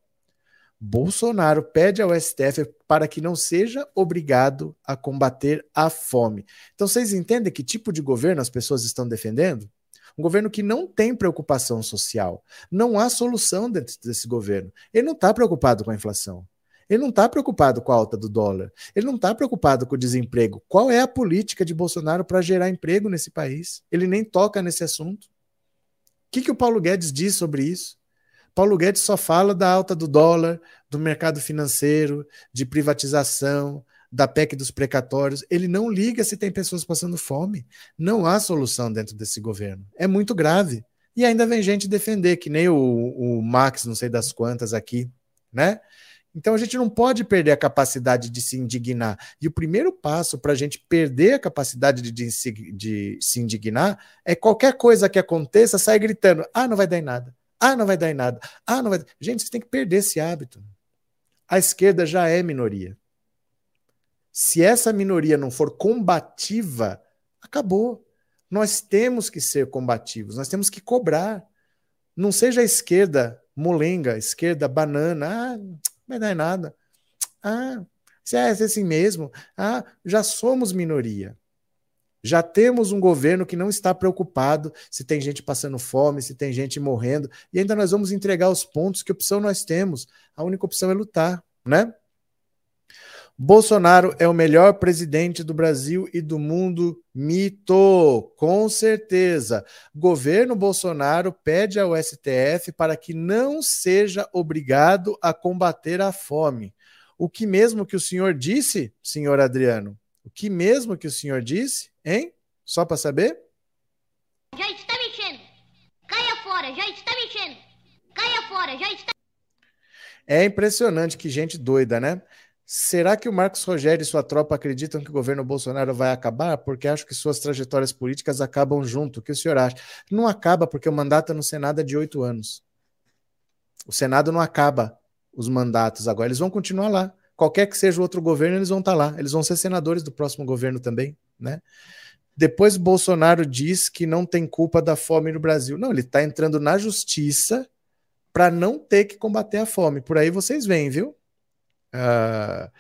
Bolsonaro pede ao STF para que não seja obrigado a combater a fome. Então vocês entendem que tipo de governo as pessoas estão defendendo? Um governo que não tem preocupação social. Não há solução dentro desse governo. Ele não está preocupado com a inflação. Ele não está preocupado com a alta do dólar. Ele não está preocupado com o desemprego. Qual é a política de Bolsonaro para gerar emprego nesse país? Ele nem toca nesse assunto. O que, que o Paulo Guedes diz sobre isso? Paulo Guedes só fala da alta do dólar, do mercado financeiro, de privatização, da PEC dos precatórios. Ele não liga se tem pessoas passando fome. Não há solução dentro desse governo. É muito grave. E ainda vem gente defender, que nem o, o Max, não sei das quantas aqui, né? Então a gente não pode perder a capacidade de se indignar. E o primeiro passo para a gente perder a capacidade de, de, de, se indignar é qualquer coisa que aconteça, sair gritando: ah, não vai dar em nada. Ah, não vai dar em nada. Ah, não vai. Gente, você tem que perder esse hábito. A esquerda já é minoria. Se essa minoria não for combativa, acabou. Nós temos que ser combativos, nós temos que cobrar. Não seja a esquerda molenga, esquerda banana. Ah, vai dar em nada. Ah, se é assim mesmo. Ah, já somos minoria. Já temos um governo que não está preocupado se tem gente passando fome, se tem gente morrendo, e ainda nós vamos entregar os pontos. Que opção nós temos? A única opção é lutar, né? Bolsonaro é o melhor presidente do Brasil e do mundo. Mito, com certeza. Governo Bolsonaro pede ao STF para que não seja obrigado a combater a fome. O que mesmo que o senhor disse, senhor Adriano? O que mesmo que o senhor disse, hein? Só para saber? Já está mexendo. Caia fora, já está mexendo. Caia fora, já está. É impressionante que gente doida, né? Será que o Marcos Rogério e sua tropa acreditam que o governo Bolsonaro vai acabar? Porque acho que suas trajetórias políticas acabam junto. O que o senhor acha? Não acaba, porque o mandato no Senado é de oito anos. O Senado não acaba os mandatos agora. Eles vão continuar lá. Qualquer que seja o outro governo, eles vão estar lá. Eles vão ser senadores do próximo governo também, né? Depois Bolsonaro diz que não tem culpa da fome no Brasil. Não, ele está entrando na justiça para não ter que combater a fome. Por aí vocês veem, viu? Uh,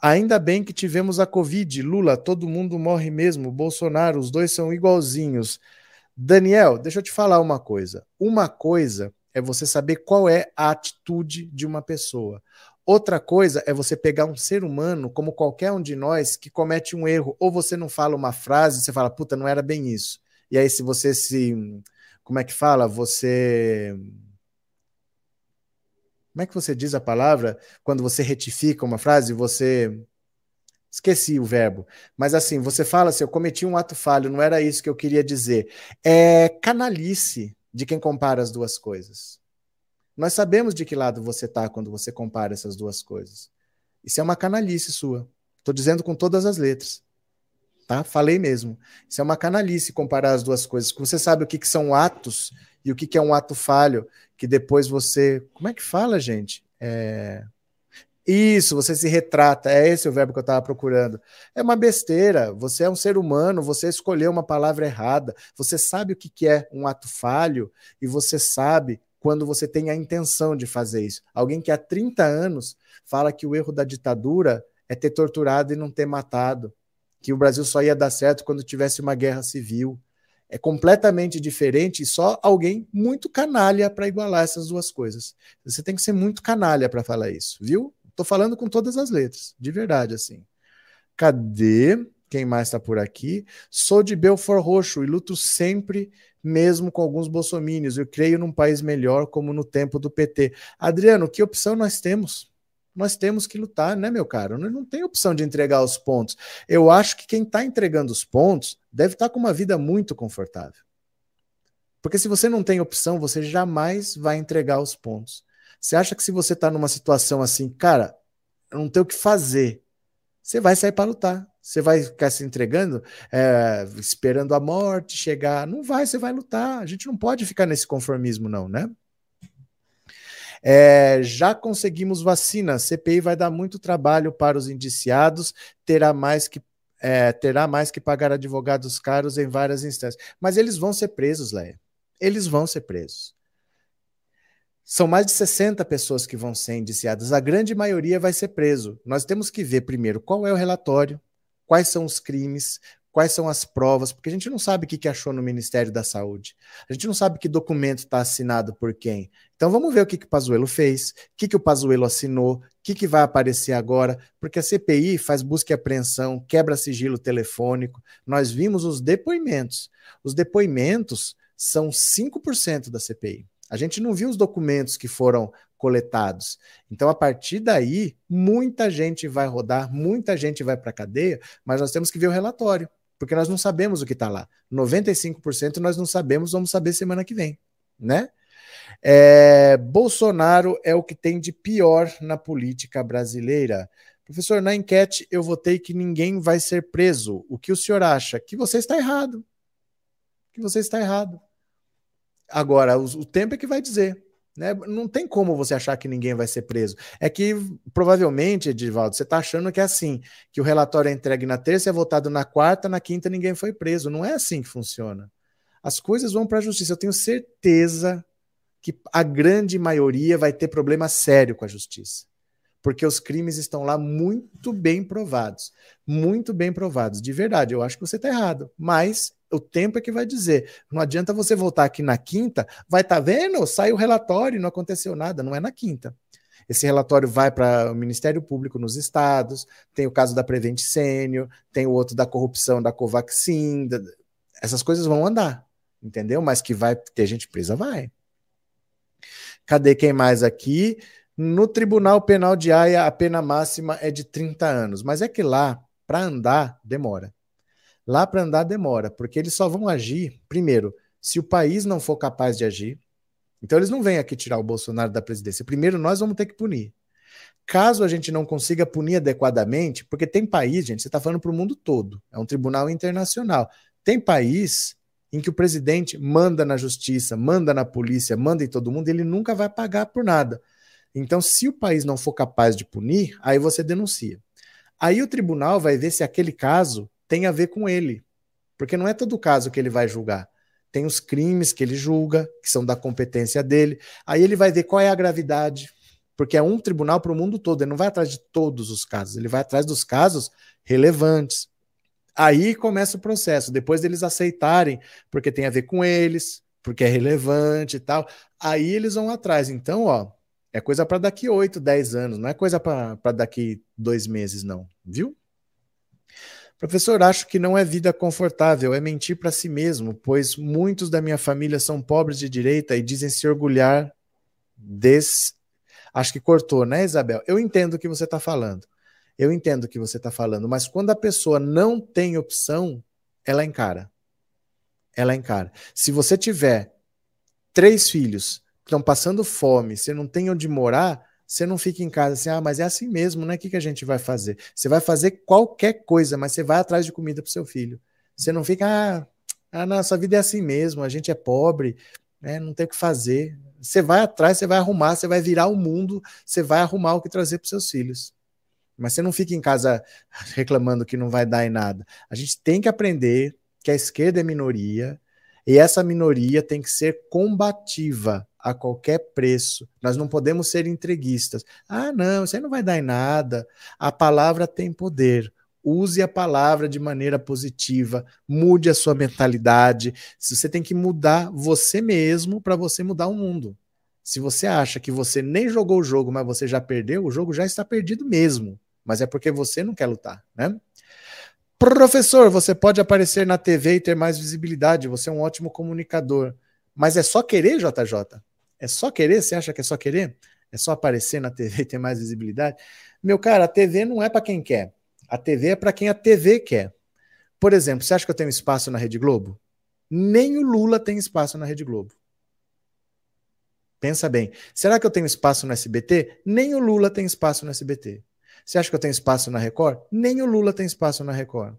ainda bem que tivemos a Covid. Lula, todo mundo morre mesmo. Bolsonaro, os dois são igualzinhos. Daniel, deixa eu te falar uma coisa. Uma coisa é você saber qual é a atitude de uma pessoa. Outra coisa é você pegar um ser humano, como qualquer um de nós, que comete um erro. Ou você não fala uma frase, você fala, puta, não era bem isso. E aí, se você se. Como é que fala? Você como é que você diz a palavra quando você retifica uma frase? Você. Esqueci o verbo. Mas assim, você fala assim: eu cometi um ato falho, não era isso que eu queria dizer. É canalice de quem compara as duas coisas. Nós sabemos de que lado você está quando você compara essas duas coisas. Isso é uma canalice sua. Estou dizendo com todas as letras. Tá? Falei mesmo. Isso é uma canalice comparar as duas coisas. Você sabe o que, que são atos e o que, que é um ato falho, que depois você. Como é que fala, gente? É... Isso, você se retrata, é esse o verbo que eu estava procurando. É uma besteira, você é um ser humano, você escolheu uma palavra errada, você sabe o que, é um ato falho e você sabe quando você tem a intenção de fazer isso. Alguém que há 30 anos fala que o erro da ditadura é ter torturado e não ter matado, que o Brasil só ia dar certo quando tivesse uma guerra civil é completamente diferente e só alguém muito canalha para igualar essas duas coisas. Você tem que ser muito canalha para falar isso, viu? Tô falando com todas as letras, de verdade assim. Cadê? Quem mais está por aqui? Sou de Belfort Roxo e luto sempre, mesmo com alguns bolsomínios. Eu creio num país melhor, como no tempo do PT. Adriano, que opção nós temos? Nós temos que lutar, né, meu caro? Não tem opção de entregar os pontos. Eu acho que quem está entregando os pontos deve estar tá com uma vida muito confortável. Porque se você não tem opção, você jamais vai entregar os pontos. Você acha que se você está numa situação assim, cara, não tem o que fazer, você vai sair para lutar. Você vai ficar se entregando, é, esperando a morte chegar. Não vai, você vai lutar. A gente não pode ficar nesse conformismo, não, né? É, já conseguimos vacina. CPI vai dar muito trabalho para os indiciados, terá mais que é, terá mais que pagar advogados caros em várias instâncias. Mas eles vão ser presos, Leia. Eles vão ser presos. São mais de 60 pessoas que vão ser indiciadas. A grande maioria vai ser preso. Nós temos que ver primeiro qual é o relatório, quais são os crimes, quais são as provas, porque a gente não sabe o que, achou no Ministério da Saúde. A gente não sabe que documento está assinado por quem. Então vamos ver o que, que o Pazuello fez, o que, que o Pazuello assinou, o que, que vai aparecer agora, porque a CPI faz busca e apreensão, quebra sigilo telefônico. Nós vimos os depoimentos. Os depoimentos são 5% da CPI. A gente não viu os documentos que foram coletados. Então, a partir daí, muita gente vai rodar, muita gente vai para a cadeia, mas nós temos que ver o relatório porque nós não sabemos o que está lá. 95% nós não sabemos, vamos saber semana que vem, né? É, Bolsonaro é o que tem de pior na política brasileira. Professor, na enquete eu votei que ninguém vai ser preso. O que o senhor acha? Que você está errado. Que você está errado. Agora, o, o tempo é que vai dizer. Né? Não tem como você achar que ninguém vai ser preso. É que provavelmente, Edivaldo, você está achando que é assim: que o relatório é entregue na terça, é votado na quarta, na quinta ninguém foi preso. Não é assim que funciona. As coisas vão para a justiça. Eu tenho certeza que a grande maioria vai ter problema sério com a justiça. Porque os crimes estão lá muito bem provados. Muito bem provados. De verdade, eu acho que você está errado. Mas o tempo é que vai dizer. Não adianta você voltar aqui na quinta, vai estar tá vendo? Saiu o relatório não aconteceu nada. Não é na quinta. Esse relatório vai para o Ministério Público nos estados, tem o caso da Prevent Senior, tem o outro da corrupção da Covaxin, da... essas coisas vão andar, entendeu? Mas que vai ter gente presa, vai. Cadê quem mais aqui? No Tribunal Penal de Haia, a pena máxima é de 30 anos, mas é que lá, para andar, demora. Lá para andar demora, porque eles só vão agir, primeiro, se o país não for capaz de agir, Então eles não vêm aqui tirar o Bolsonaro da presidência. Primeiro nós vamos ter que punir. Caso a gente não consiga punir adequadamente, porque tem país, gente, você está falando para o mundo todo, é um tribunal internacional. Tem país em que o presidente manda na justiça, manda na polícia, manda em todo mundo, ele nunca vai pagar por nada. Então, se o país não for capaz de punir, aí você denuncia. Aí o tribunal vai ver se aquele caso tem a ver com ele. Porque não é todo caso que ele vai julgar. Tem os crimes que ele julga, que são da competência dele. Aí ele vai ver qual é a gravidade, porque é um tribunal para o mundo todo, ele não vai atrás de todos os casos, ele vai atrás dos casos relevantes. Aí começa o processo, depois deles aceitarem, porque tem a ver com eles, porque é relevante e tal, aí eles vão atrás. Então, ó, é coisa para daqui 8, 10 anos, não é coisa para daqui dois meses, não, viu? Professor, acho que não é vida confortável, é mentir para si mesmo, pois muitos da minha família são pobres de direita e dizem se orgulhar desse Acho que cortou, né, Isabel? Eu entendo o que você está falando. Eu entendo o que você está falando, mas quando a pessoa não tem opção, ela encara. Ela encara. Se você tiver três filhos que estão passando fome, você não tem onde morar, você não fica em casa assim, ah, mas é assim mesmo, né? O que, que a gente vai fazer? Você vai fazer qualquer coisa, mas você vai atrás de comida para seu filho. Você não fica, ah, a nossa vida é assim mesmo, a gente é pobre, né? não tem o que fazer. Você vai atrás, você vai arrumar, você vai virar o mundo, você vai arrumar o que trazer para seus filhos. Mas você não fica em casa reclamando que não vai dar em nada. A gente tem que aprender que a esquerda é minoria e essa minoria tem que ser combativa a qualquer preço. Nós não podemos ser entreguistas. Ah, não, isso aí não vai dar em nada. A palavra tem poder. Use a palavra de maneira positiva, mude a sua mentalidade. Você tem que mudar você mesmo para você mudar o mundo. Se você acha que você nem jogou o jogo, mas você já perdeu, o jogo já está perdido mesmo. Mas é porque você não quer lutar, né? Professor, você pode aparecer na TV e ter mais visibilidade. Você é um ótimo comunicador. Mas é só querer, JJ? É só querer? Você acha que é só querer? É só aparecer na TV e ter mais visibilidade? Meu cara, a TV não é para quem quer. A TV é para quem a TV quer. Por exemplo, você acha que eu tenho espaço na Rede Globo? Nem o Lula tem espaço na Rede Globo. Pensa bem. Será que eu tenho espaço no SBT? Nem o Lula tem espaço no SBT. Você acha que eu tenho espaço na Record? Nem o Lula tem espaço na Record.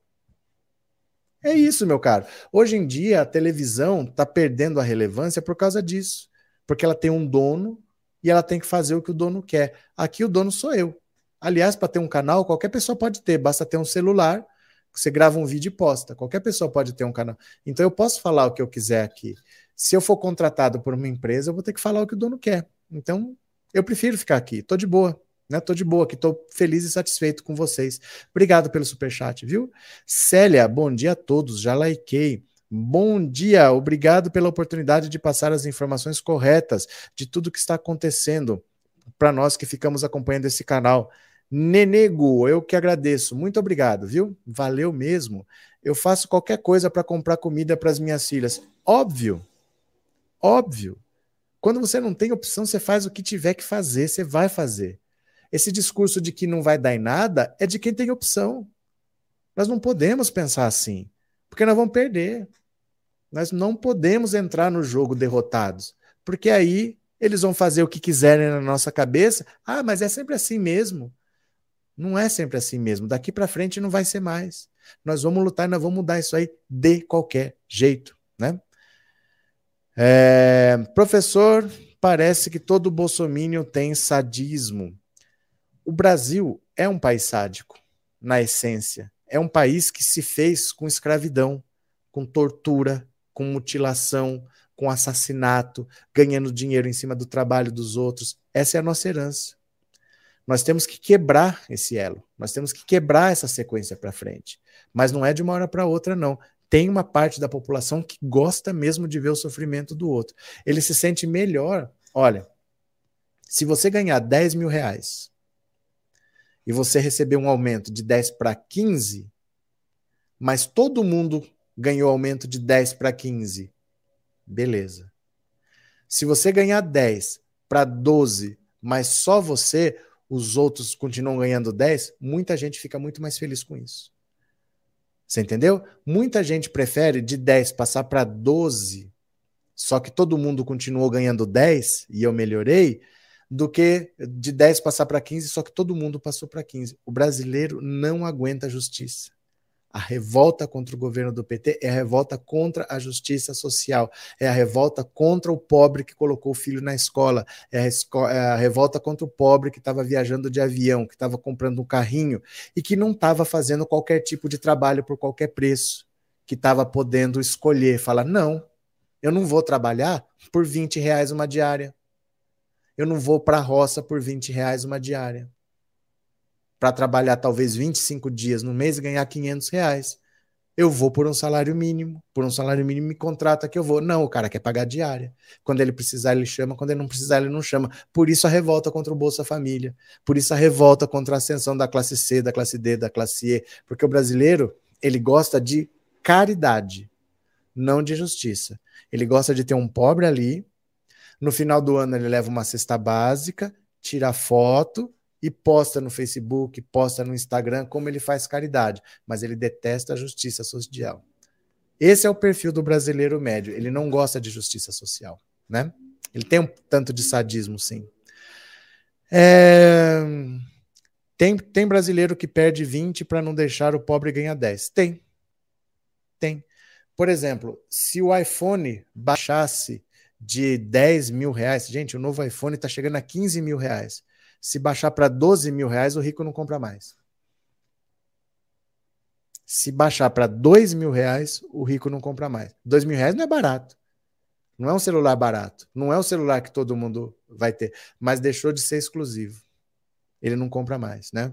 É isso, meu caro. Hoje em dia, a televisão está perdendo a relevância por causa disso. Porque ela tem um dono e ela tem que fazer o que o dono quer. Aqui o dono sou eu. Aliás, para ter um canal, qualquer pessoa pode ter, basta ter um celular, você grava um vídeo e posta. Qualquer pessoa pode ter um canal. Então eu posso falar o que eu quiser aqui. Se eu for contratado por uma empresa, eu vou ter que falar o que o dono quer. Então, eu prefiro ficar aqui. Tô de boa, né? Tô de boa aqui, tô feliz e satisfeito com vocês. Obrigado pelo super chat, viu? Célia, bom dia a todos. Já likei. Bom dia, obrigado pela oportunidade de passar as informações corretas de tudo que está acontecendo para nós que ficamos acompanhando esse canal. Nenego, eu que agradeço. Muito obrigado, viu? Valeu mesmo. Eu faço qualquer coisa para comprar comida para as minhas filhas. Óbvio. Óbvio. Quando você não tem opção, você faz o que tiver que fazer, você vai fazer. Esse discurso de que não vai dar em nada é de quem tem opção. Nós não podemos pensar assim, porque nós vamos perder. Nós não podemos entrar no jogo derrotados, porque aí eles vão fazer o que quiserem na nossa cabeça. Ah, mas é sempre assim mesmo. Não é sempre assim mesmo. Daqui para frente não vai ser mais. Nós vamos lutar nós vamos mudar isso aí de qualquer jeito, né? É, professor, parece que todo bolsomínio tem sadismo. O Brasil é um país sádico, na essência. É um país que se fez com escravidão, com tortura, com mutilação, com assassinato, ganhando dinheiro em cima do trabalho dos outros. Essa é a nossa herança. Nós temos que quebrar esse elo, nós temos que quebrar essa sequência para frente. Mas não é de uma hora para outra, não. Tem uma parte da população que gosta mesmo de ver o sofrimento do outro. Ele se sente melhor. Olha, se você ganhar 10 mil reais e você receber um aumento de 10 para 15, mas todo mundo ganhou aumento de 10 para 15, beleza. Se você ganhar 10 para 12, mas só você, os outros continuam ganhando 10, muita gente fica muito mais feliz com isso. Você entendeu? Muita gente prefere de 10 passar para 12 só que todo mundo continuou ganhando 10 e eu melhorei, do que de 10 passar para 15, só que todo mundo passou para 15. O brasileiro não aguenta a justiça. A revolta contra o governo do PT é a revolta contra a justiça social, é a revolta contra o pobre que colocou o filho na escola, é a, esco é a revolta contra o pobre que estava viajando de avião, que estava comprando um carrinho e que não estava fazendo qualquer tipo de trabalho por qualquer preço, que estava podendo escolher, falar: não, eu não vou trabalhar por 20 reais uma diária. Eu não vou para a roça por 20 reais uma diária para trabalhar talvez 25 dias no mês e ganhar 500 reais. Eu vou por um salário mínimo, por um salário mínimo me contrata que eu vou. Não, o cara quer pagar diária. Quando ele precisar, ele chama, quando ele não precisar, ele não chama. Por isso a revolta contra o Bolsa Família, por isso a revolta contra a ascensão da classe C, da classe D, da classe E, porque o brasileiro, ele gosta de caridade, não de justiça. Ele gosta de ter um pobre ali, no final do ano ele leva uma cesta básica, tira foto, e posta no Facebook, posta no Instagram como ele faz caridade, mas ele detesta a justiça social. Esse é o perfil do brasileiro médio. Ele não gosta de justiça social, né? Ele tem um tanto de sadismo, sim. É... Tem, tem brasileiro que perde 20 para não deixar o pobre ganhar 10. Tem. Tem. Por exemplo, se o iPhone baixasse de 10 mil reais, gente, o novo iPhone está chegando a 15 mil reais. Se baixar para 12 mil reais, o rico não compra mais. Se baixar para 2 mil reais, o rico não compra mais. 2 mil reais não é barato. Não é um celular barato. Não é um celular que todo mundo vai ter. Mas deixou de ser exclusivo. Ele não compra mais, né?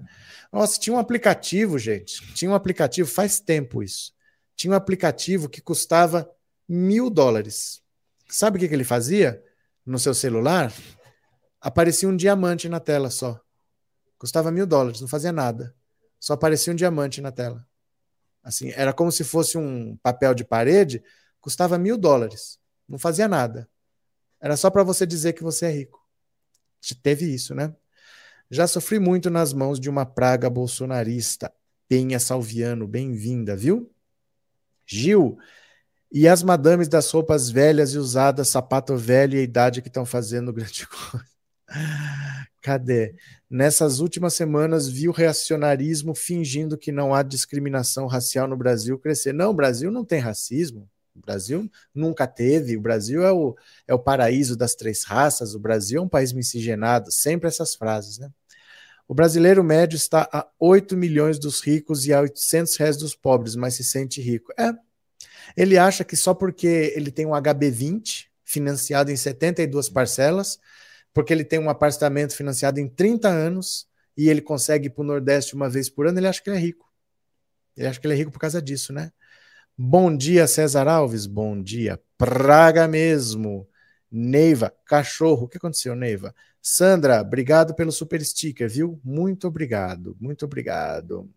Nossa, tinha um aplicativo, gente. Tinha um aplicativo, faz tempo isso. Tinha um aplicativo que custava mil dólares. Sabe o que, que ele fazia no seu celular? aparecia um diamante na tela só. Custava mil dólares, não fazia nada. Só aparecia um diamante na tela. Assim, era como se fosse um papel de parede, custava mil dólares. Não fazia nada. Era só para você dizer que você é rico. Teve isso, né? Já sofri muito nas mãos de uma praga bolsonarista. Penha Salviano, bem-vinda, viu? Gil, e as madames das roupas velhas e usadas, sapato velho e idade que estão fazendo grande coisa. Cadê? Nessas últimas semanas, vi o reacionarismo fingindo que não há discriminação racial no Brasil crescer. Não, o Brasil não tem racismo. O Brasil nunca teve. O Brasil é o, é o paraíso das três raças. O Brasil é um país miscigenado. Sempre essas frases, né? O brasileiro médio está a 8 milhões dos ricos e a 800 reais dos pobres, mas se sente rico. É. Ele acha que só porque ele tem um HB20 financiado em 72 parcelas, porque ele tem um apartamento financiado em 30 anos e ele consegue ir para o Nordeste uma vez por ano, ele acha que ele é rico. Ele acha que ele é rico por causa disso, né? Bom dia, César Alves. Bom dia. Praga mesmo. Neiva, cachorro. O que aconteceu, Neiva? Sandra, obrigado pelo super sticker, viu? Muito obrigado, muito obrigado.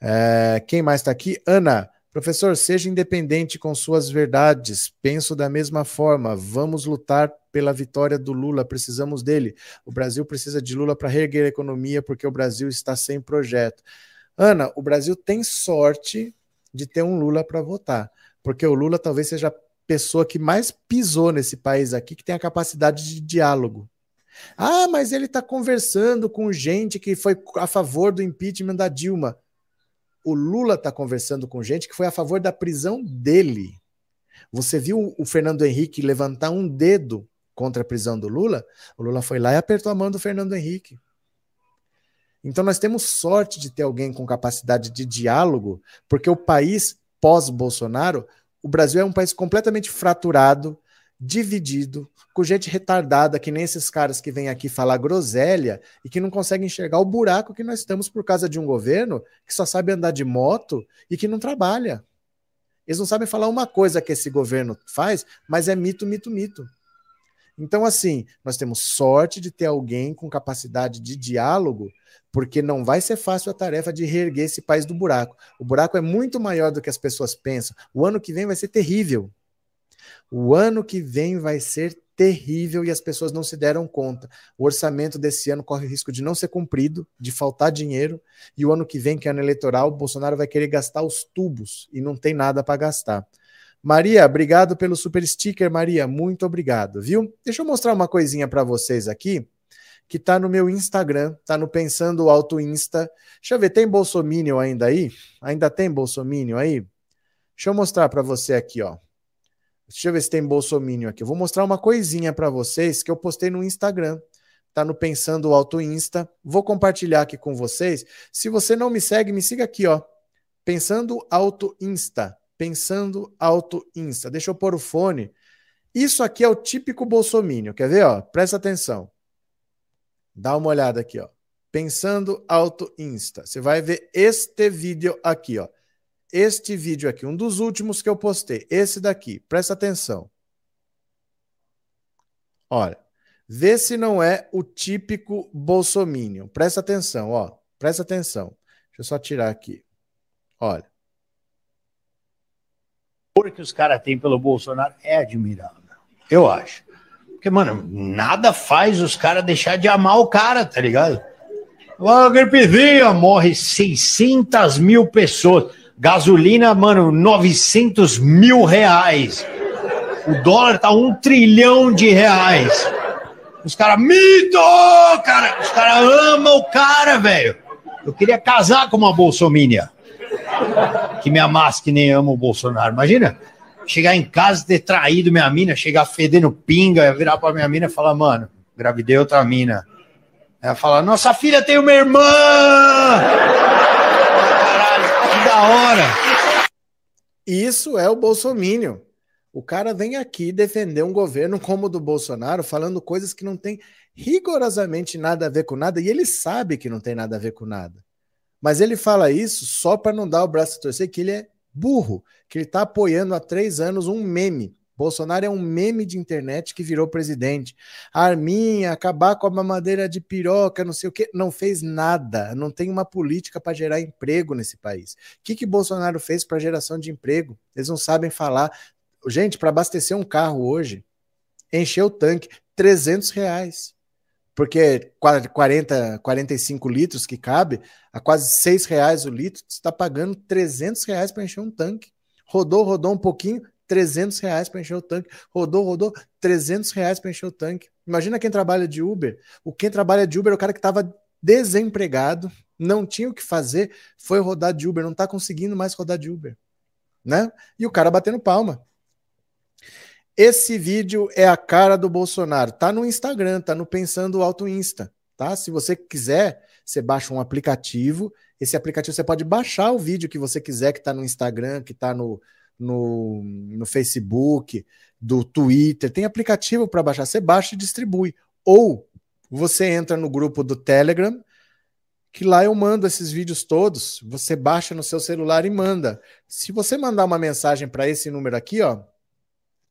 É, quem mais está aqui? Ana, Professor, seja independente com suas verdades. Penso da mesma forma. Vamos lutar pela vitória do Lula. Precisamos dele. O Brasil precisa de Lula para reerguer a economia, porque o Brasil está sem projeto. Ana, o Brasil tem sorte de ter um Lula para votar, porque o Lula talvez seja a pessoa que mais pisou nesse país aqui, que tem a capacidade de diálogo. Ah, mas ele está conversando com gente que foi a favor do impeachment da Dilma o Lula está conversando com gente que foi a favor da prisão dele. Você viu o Fernando Henrique levantar um dedo contra a prisão do Lula? O Lula foi lá e apertou a mão do Fernando Henrique. Então nós temos sorte de ter alguém com capacidade de diálogo, porque o país pós-Bolsonaro, o Brasil é um país completamente fraturado, dividido, com gente retardada, que nem esses caras que vêm aqui falar groselha e que não conseguem enxergar o buraco que nós estamos por causa de um governo que só sabe andar de moto e que não trabalha. Eles não sabem falar uma coisa que esse governo faz, mas é mito, mito, mito. Então, assim, nós temos sorte de ter alguém com capacidade de diálogo, porque não vai ser fácil a tarefa de reerguer esse país do buraco. O buraco é muito maior do que as pessoas pensam. O ano que vem vai ser terrível. O ano que vem vai ser terrível e as pessoas não se deram conta. O orçamento desse ano corre risco de não ser cumprido, de faltar dinheiro, e o ano que vem, que é ano eleitoral, Bolsonaro vai querer gastar os tubos e não tem nada para gastar. Maria, obrigado pelo super sticker, Maria. Muito obrigado, viu? Deixa eu mostrar uma coisinha para vocês aqui, que tá no meu Instagram, tá no Pensando Alto Insta. Deixa eu ver, tem Bolsominion ainda aí? Ainda tem Bolsominion aí? Deixa eu mostrar para você aqui, ó. Deixa eu ver se tem Bolsominion aqui. Eu vou mostrar uma coisinha para vocês que eu postei no Instagram tá no Pensando Alto Insta. Vou compartilhar aqui com vocês. Se você não me segue, me siga aqui, ó. Pensando Alto Insta. Pensando Alto Insta. Deixa eu pôr o fone. Isso aqui é o típico bolsomínio. Quer ver, ó? Presta atenção. Dá uma olhada aqui, ó. Pensando Alto Insta. Você vai ver este vídeo aqui, ó. Este vídeo aqui, um dos últimos que eu postei. Esse daqui. Presta atenção. Olha. Vê se não é o típico bolsomínio. Presta atenção, ó. Presta atenção. Deixa eu só tirar aqui. Olha. O que os caras têm pelo Bolsonaro é admirável. Eu acho. Porque, mano, nada faz os caras deixar de amar o cara, tá ligado? Uma gripezinha, morre 600 mil pessoas. Gasolina, mano, 900 mil reais. O dólar tá um trilhão de reais. Os caras, mito! Cara, os caras amam o cara, velho. Eu queria casar com uma bolsomínia. Que me amasse que nem ama o Bolsonaro. Imagina, chegar em casa ter traído minha mina, chegar fedendo pinga, virar pra minha mina e falar, mano, gravidei outra mina. Ela fala, nossa filha tem uma irmã! Da hora! Isso é o bolsomínio. O cara vem aqui defender um governo como o do Bolsonaro, falando coisas que não tem rigorosamente nada a ver com nada, e ele sabe que não tem nada a ver com nada. Mas ele fala isso só para não dar o braço a torcer, que ele é burro, que ele está apoiando há três anos um meme. Bolsonaro é um meme de internet que virou presidente. Arminha, acabar com a mamadeira de piroca, não sei o que, não fez nada. Não tem uma política para gerar emprego nesse país. O que, que Bolsonaro fez para geração de emprego? Eles não sabem falar. Gente, para abastecer um carro hoje, encher o tanque, 300 reais. Porque 40, 45 litros que cabe, a quase 6 reais o litro, você está pagando 300 reais para encher um tanque. Rodou, rodou um pouquinho, 300 reais para encher o tanque. Rodou, rodou, 300 reais para encher o tanque. Imagina quem trabalha de Uber. O quem trabalha de Uber é o cara que estava desempregado, não tinha o que fazer, foi rodar de Uber, não está conseguindo mais rodar de Uber. Né? E o cara batendo palma. Esse vídeo é a cara do Bolsonaro. Tá no Instagram, tá no Pensando Alto Insta, tá? Se você quiser, você baixa um aplicativo. Esse aplicativo você pode baixar o vídeo que você quiser, que tá no Instagram, que tá no, no, no Facebook, do Twitter. Tem aplicativo para baixar. Você baixa e distribui. Ou você entra no grupo do Telegram, que lá eu mando esses vídeos todos. Você baixa no seu celular e manda. Se você mandar uma mensagem para esse número aqui, ó,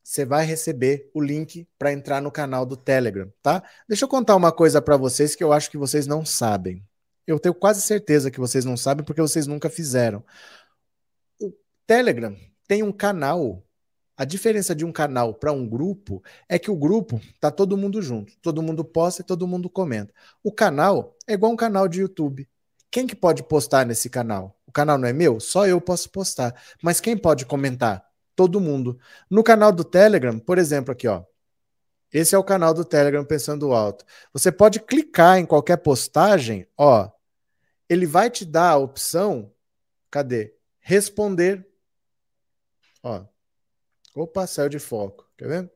você vai receber o link para entrar no canal do Telegram, tá? Deixa eu contar uma coisa para vocês que eu acho que vocês não sabem. Eu tenho quase certeza que vocês não sabem porque vocês nunca fizeram. O Telegram tem um canal. A diferença de um canal para um grupo é que o grupo tá todo mundo junto, todo mundo posta e todo mundo comenta. O canal é igual um canal de YouTube. Quem que pode postar nesse canal? O canal não é meu? Só eu posso postar. Mas quem pode comentar? todo mundo. No canal do Telegram, por exemplo, aqui, ó. Esse é o canal do Telegram Pensando Alto. Você pode clicar em qualquer postagem, ó. Ele vai te dar a opção, cadê? Responder. Ó. Opa, saiu de foco. Quer ver?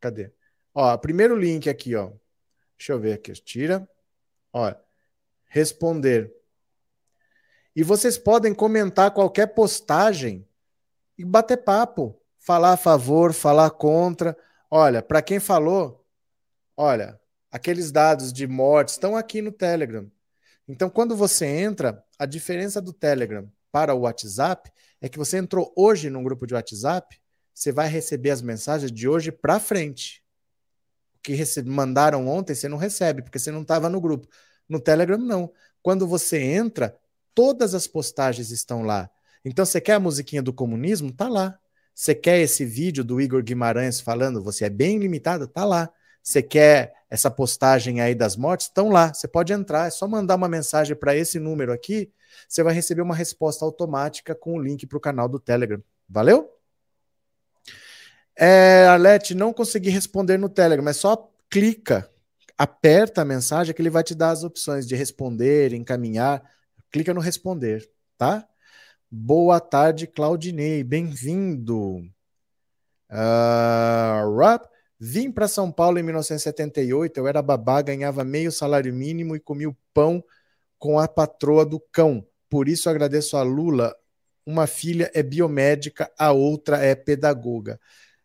Cadê? Ó, primeiro link aqui, ó. Deixa eu ver aqui. Tira. Ó. Responder. E vocês podem comentar qualquer postagem e bater papo, falar a favor, falar contra. Olha, para quem falou, olha, aqueles dados de mortes estão aqui no Telegram. Então, quando você entra, a diferença do Telegram para o WhatsApp é que você entrou hoje num grupo de WhatsApp, você vai receber as mensagens de hoje para frente. O que mandaram ontem, você não recebe, porque você não estava no grupo. No Telegram, não. Quando você entra, todas as postagens estão lá. Então, você quer a musiquinha do comunismo? Tá lá. Você quer esse vídeo do Igor Guimarães falando você é bem limitado? Tá lá. Você quer essa postagem aí das mortes? Estão lá. Você pode entrar, é só mandar uma mensagem para esse número aqui. Você vai receber uma resposta automática com o link para o canal do Telegram. Valeu? É, Arlete, não consegui responder no Telegram, mas só clica, aperta a mensagem que ele vai te dar as opções de responder, encaminhar. Clica no responder, tá? Boa tarde, Claudinei, bem-vindo. Uh, rap. Vim para São Paulo em 1978, eu era babá, ganhava meio salário mínimo e comia o pão com a patroa do cão. Por isso agradeço a Lula. Uma filha é biomédica, a outra é pedagoga.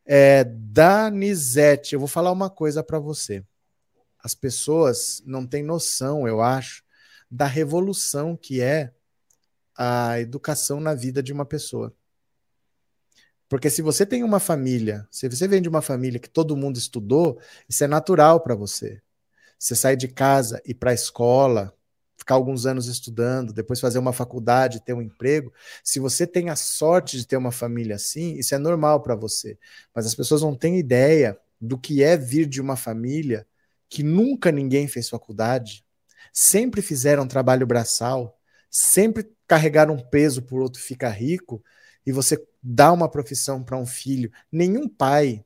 É, Danizete, eu vou falar uma coisa para você. As pessoas não têm noção, eu acho, da revolução que é a educação na vida de uma pessoa. Porque se você tem uma família, se você vem de uma família que todo mundo estudou, isso é natural para você. Você sai de casa e para a escola, ficar alguns anos estudando, depois fazer uma faculdade, ter um emprego. Se você tem a sorte de ter uma família assim, isso é normal para você. Mas as pessoas não têm ideia do que é vir de uma família que nunca ninguém fez faculdade, sempre fizeram trabalho braçal, sempre carregaram um peso por outro ficar rico e você dá uma profissão para um filho. Nenhum pai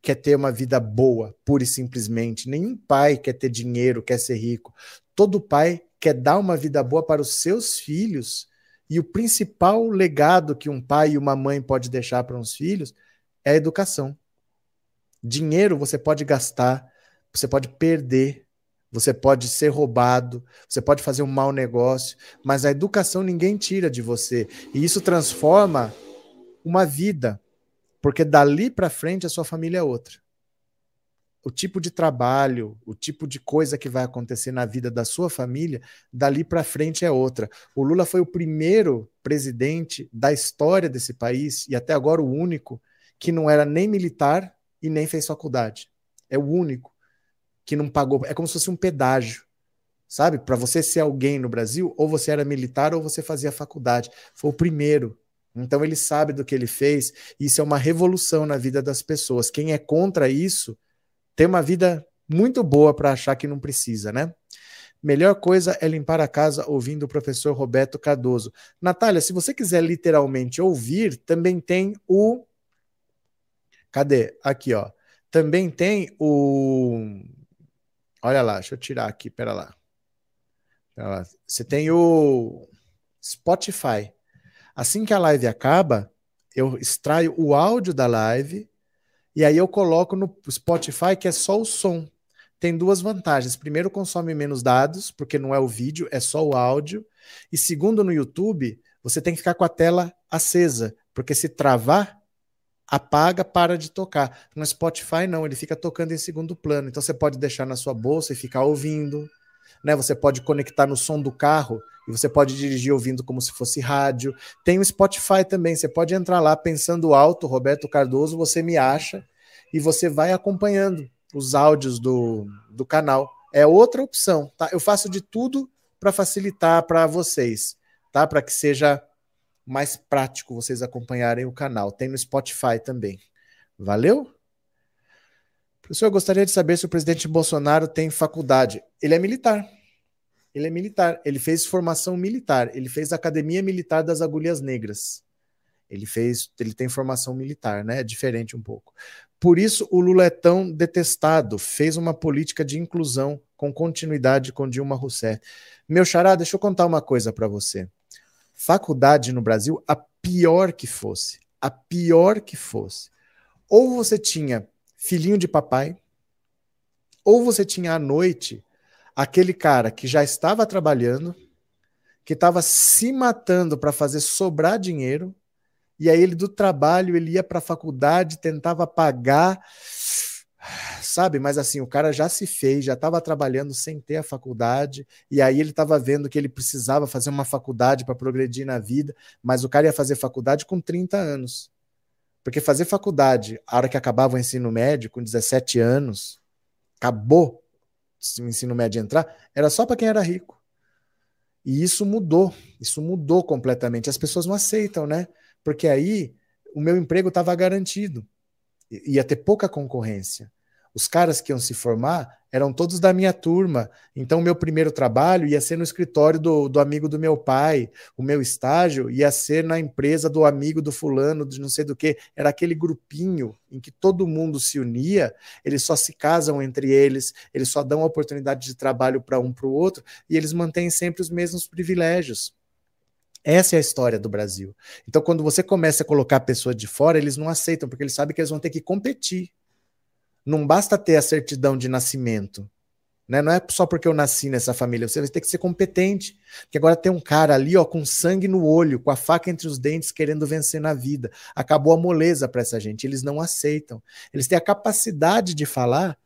quer ter uma vida boa, pura e simplesmente. Nenhum pai quer ter dinheiro, quer ser rico. Todo pai quer dar uma vida boa para os seus filhos. E o principal legado que um pai e uma mãe pode deixar para os filhos é a educação. Dinheiro você pode gastar, você pode perder, você pode ser roubado, você pode fazer um mau negócio, mas a educação ninguém tira de você. E isso transforma uma vida, porque dali para frente a sua família é outra. O tipo de trabalho, o tipo de coisa que vai acontecer na vida da sua família, dali para frente é outra. O Lula foi o primeiro presidente da história desse país e até agora o único que não era nem militar e nem fez faculdade. É o único que não pagou. É como se fosse um pedágio, sabe? Para você ser alguém no Brasil, ou você era militar ou você fazia faculdade. Foi o primeiro. Então ele sabe do que ele fez. Isso é uma revolução na vida das pessoas. Quem é contra isso tem uma vida muito boa para achar que não precisa, né? Melhor coisa é limpar a casa ouvindo o professor Roberto Cardoso. Natália, se você quiser literalmente ouvir, também tem o. Cadê? Aqui, ó. Também tem o Olha lá, deixa eu tirar aqui, pera lá. Pera lá. Você tem o Spotify. Assim que a live acaba, eu extraio o áudio da live e aí eu coloco no Spotify que é só o som. Tem duas vantagens. Primeiro, consome menos dados, porque não é o vídeo, é só o áudio. E segundo, no YouTube, você tem que ficar com a tela acesa, porque se travar, apaga, para de tocar. No Spotify, não, ele fica tocando em segundo plano. Então você pode deixar na sua bolsa e ficar ouvindo. Né? Você pode conectar no som do carro e você pode dirigir ouvindo como se fosse rádio. Tem o Spotify também. Você pode entrar lá pensando alto, Roberto Cardoso, você me acha e você vai acompanhando os áudios do, do canal. É outra opção, tá? Eu faço de tudo para facilitar para vocês, tá? Para que seja mais prático vocês acompanharem o canal. Tem no Spotify também. Valeu? Professor, eu gostaria de saber se o presidente Bolsonaro tem faculdade. Ele é militar. Ele é militar. Ele fez formação militar. Ele fez Academia Militar das Agulhas Negras. Ele fez, ele tem formação militar, né? É diferente um pouco. Por isso o Lula é tão detestado. Fez uma política de inclusão com continuidade com Dilma Rousseff. Meu xará, deixa eu contar uma coisa para você faculdade no Brasil, a pior que fosse, a pior que fosse. Ou você tinha filhinho de papai, ou você tinha à noite aquele cara que já estava trabalhando, que estava se matando para fazer sobrar dinheiro, e aí ele do trabalho ele ia para a faculdade, tentava pagar sabe? Mas assim, o cara já se fez, já estava trabalhando sem ter a faculdade, e aí ele estava vendo que ele precisava fazer uma faculdade para progredir na vida, mas o cara ia fazer faculdade com 30 anos. Porque fazer faculdade, a hora que acabava o ensino médio, com 17 anos, acabou o ensino médio entrar, era só para quem era rico. E isso mudou, isso mudou completamente. As pessoas não aceitam, né? Porque aí o meu emprego estava garantido ia ter pouca concorrência. Os caras que iam se formar eram todos da minha turma. Então, meu primeiro trabalho ia ser no escritório do, do amigo do meu pai, o meu estágio ia ser na empresa do amigo do fulano, de não sei do que. Era aquele grupinho em que todo mundo se unia, eles só se casam entre eles, eles só dão oportunidade de trabalho para um para o outro e eles mantêm sempre os mesmos privilégios. Essa é a história do Brasil. Então, quando você começa a colocar a pessoa de fora, eles não aceitam, porque eles sabem que eles vão ter que competir. Não basta ter a certidão de nascimento. Né? Não é só porque eu nasci nessa família, você vai ter que ser competente. Porque agora tem um cara ali, ó, com sangue no olho, com a faca entre os dentes, querendo vencer na vida. Acabou a moleza para essa gente. Eles não aceitam. Eles têm a capacidade de falar: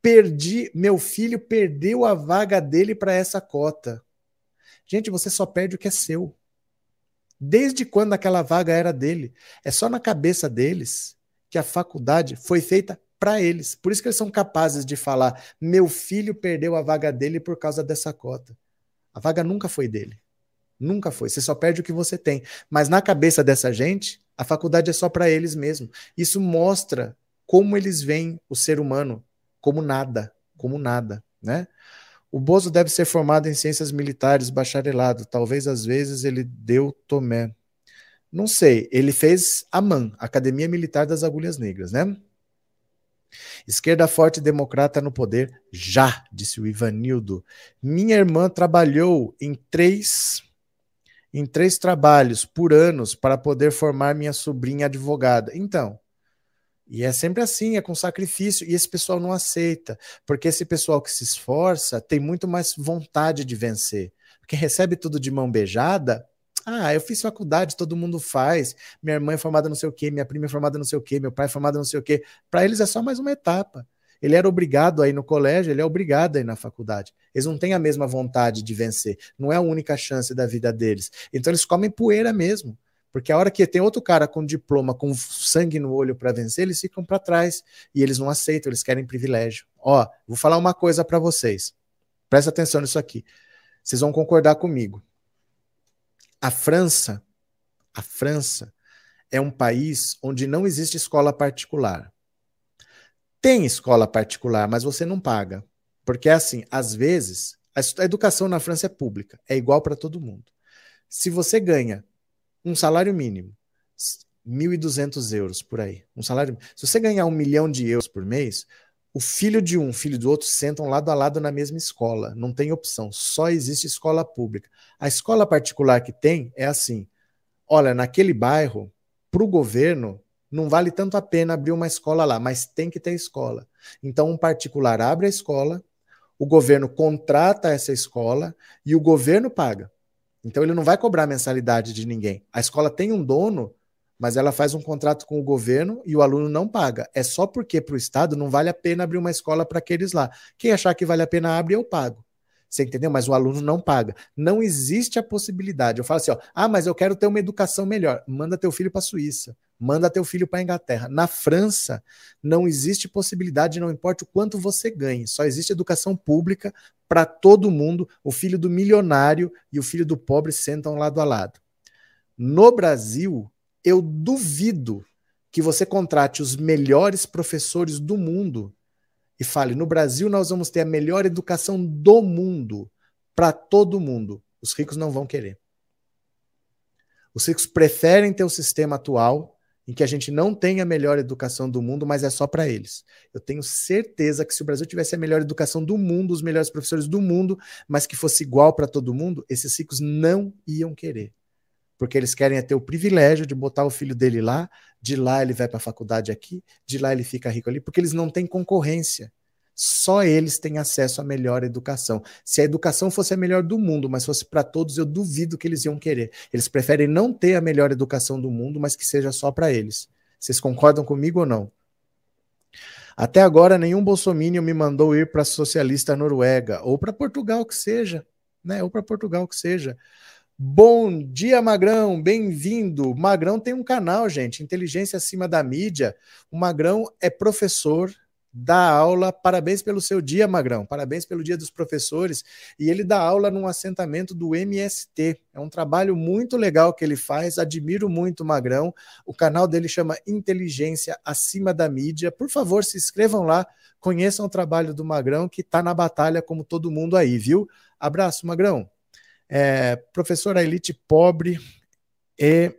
perdi, meu filho perdeu a vaga dele para essa cota. Gente, você só perde o que é seu. Desde quando aquela vaga era dele? É só na cabeça deles que a faculdade foi feita para eles. Por isso que eles são capazes de falar: meu filho perdeu a vaga dele por causa dessa cota. A vaga nunca foi dele. Nunca foi. Você só perde o que você tem. Mas na cabeça dessa gente, a faculdade é só para eles mesmo. Isso mostra como eles veem o ser humano como nada, como nada, né? O Bozo deve ser formado em ciências militares, bacharelado. Talvez às vezes ele deu Tomé. Não sei. Ele fez a MAN, Academia Militar das Agulhas Negras, né? Esquerda forte democrata no poder, já, disse o Ivanildo. Minha irmã trabalhou em três em três trabalhos por anos para poder formar minha sobrinha advogada. Então, e é sempre assim, é com sacrifício, e esse pessoal não aceita, porque esse pessoal que se esforça tem muito mais vontade de vencer. Porque recebe tudo de mão beijada, ah, eu fiz faculdade, todo mundo faz. Minha irmã é formada não sei o quê, minha prima é formada não sei o quê, meu pai é formado não sei o quê. Para eles é só mais uma etapa. Ele era obrigado a ir no colégio, ele é obrigado a ir na faculdade. Eles não têm a mesma vontade de vencer. Não é a única chance da vida deles. Então eles comem poeira mesmo. Porque a hora que tem outro cara com diploma, com sangue no olho para vencer, eles ficam para trás. E eles não aceitam, eles querem privilégio. Ó, vou falar uma coisa para vocês. Presta atenção nisso aqui. Vocês vão concordar comigo. A França, a França é um país onde não existe escola particular. Tem escola particular, mas você não paga. Porque assim, às vezes, a educação na França é pública, é igual para todo mundo. Se você ganha um salário mínimo, 1.200 euros por aí, um salário, se você ganhar um milhão de euros por mês, o filho de um, filho do outro sentam lado a lado na mesma escola. Não tem opção, só existe escola pública. A escola particular que tem é assim: olha, naquele bairro, para o governo, não vale tanto a pena abrir uma escola lá, mas tem que ter escola. Então, um particular abre a escola, o governo contrata essa escola e o governo paga. Então, ele não vai cobrar mensalidade de ninguém. A escola tem um dono mas ela faz um contrato com o governo e o aluno não paga. É só porque para o Estado não vale a pena abrir uma escola para aqueles lá. Quem achar que vale a pena abre, eu pago. Você entendeu? Mas o aluno não paga. Não existe a possibilidade. Eu falo assim: ó, ah, mas eu quero ter uma educação melhor. Manda teu filho para a Suíça. Manda teu filho para a Inglaterra. Na França, não existe possibilidade, não importa o quanto você ganhe. Só existe educação pública para todo mundo. O filho do milionário e o filho do pobre sentam lado a lado. No Brasil, eu duvido que você contrate os melhores professores do mundo e fale: no Brasil nós vamos ter a melhor educação do mundo para todo mundo. Os ricos não vão querer. Os ricos preferem ter o sistema atual, em que a gente não tem a melhor educação do mundo, mas é só para eles. Eu tenho certeza que se o Brasil tivesse a melhor educação do mundo, os melhores professores do mundo, mas que fosse igual para todo mundo, esses ricos não iam querer porque eles querem é ter o privilégio de botar o filho dele lá, de lá ele vai para a faculdade aqui, de lá ele fica rico ali, porque eles não têm concorrência. Só eles têm acesso à melhor educação. Se a educação fosse a melhor do mundo, mas fosse para todos, eu duvido que eles iam querer. Eles preferem não ter a melhor educação do mundo, mas que seja só para eles. Vocês concordam comigo ou não? Até agora, nenhum bolsominion me mandou ir para socialista Noruega, ou para Portugal que seja, né? Ou para Portugal que seja. Bom dia, Magrão, bem-vindo. Magrão tem um canal, gente, Inteligência Acima da Mídia. O Magrão é professor dá aula. Parabéns pelo seu dia, Magrão. Parabéns pelo dia dos professores. E ele dá aula num assentamento do MST. É um trabalho muito legal que ele faz. Admiro muito o Magrão. O canal dele chama Inteligência Acima da Mídia. Por favor, se inscrevam lá. Conheçam o trabalho do Magrão, que está na batalha como todo mundo aí, viu? Abraço, Magrão. É, professora Elite pobre e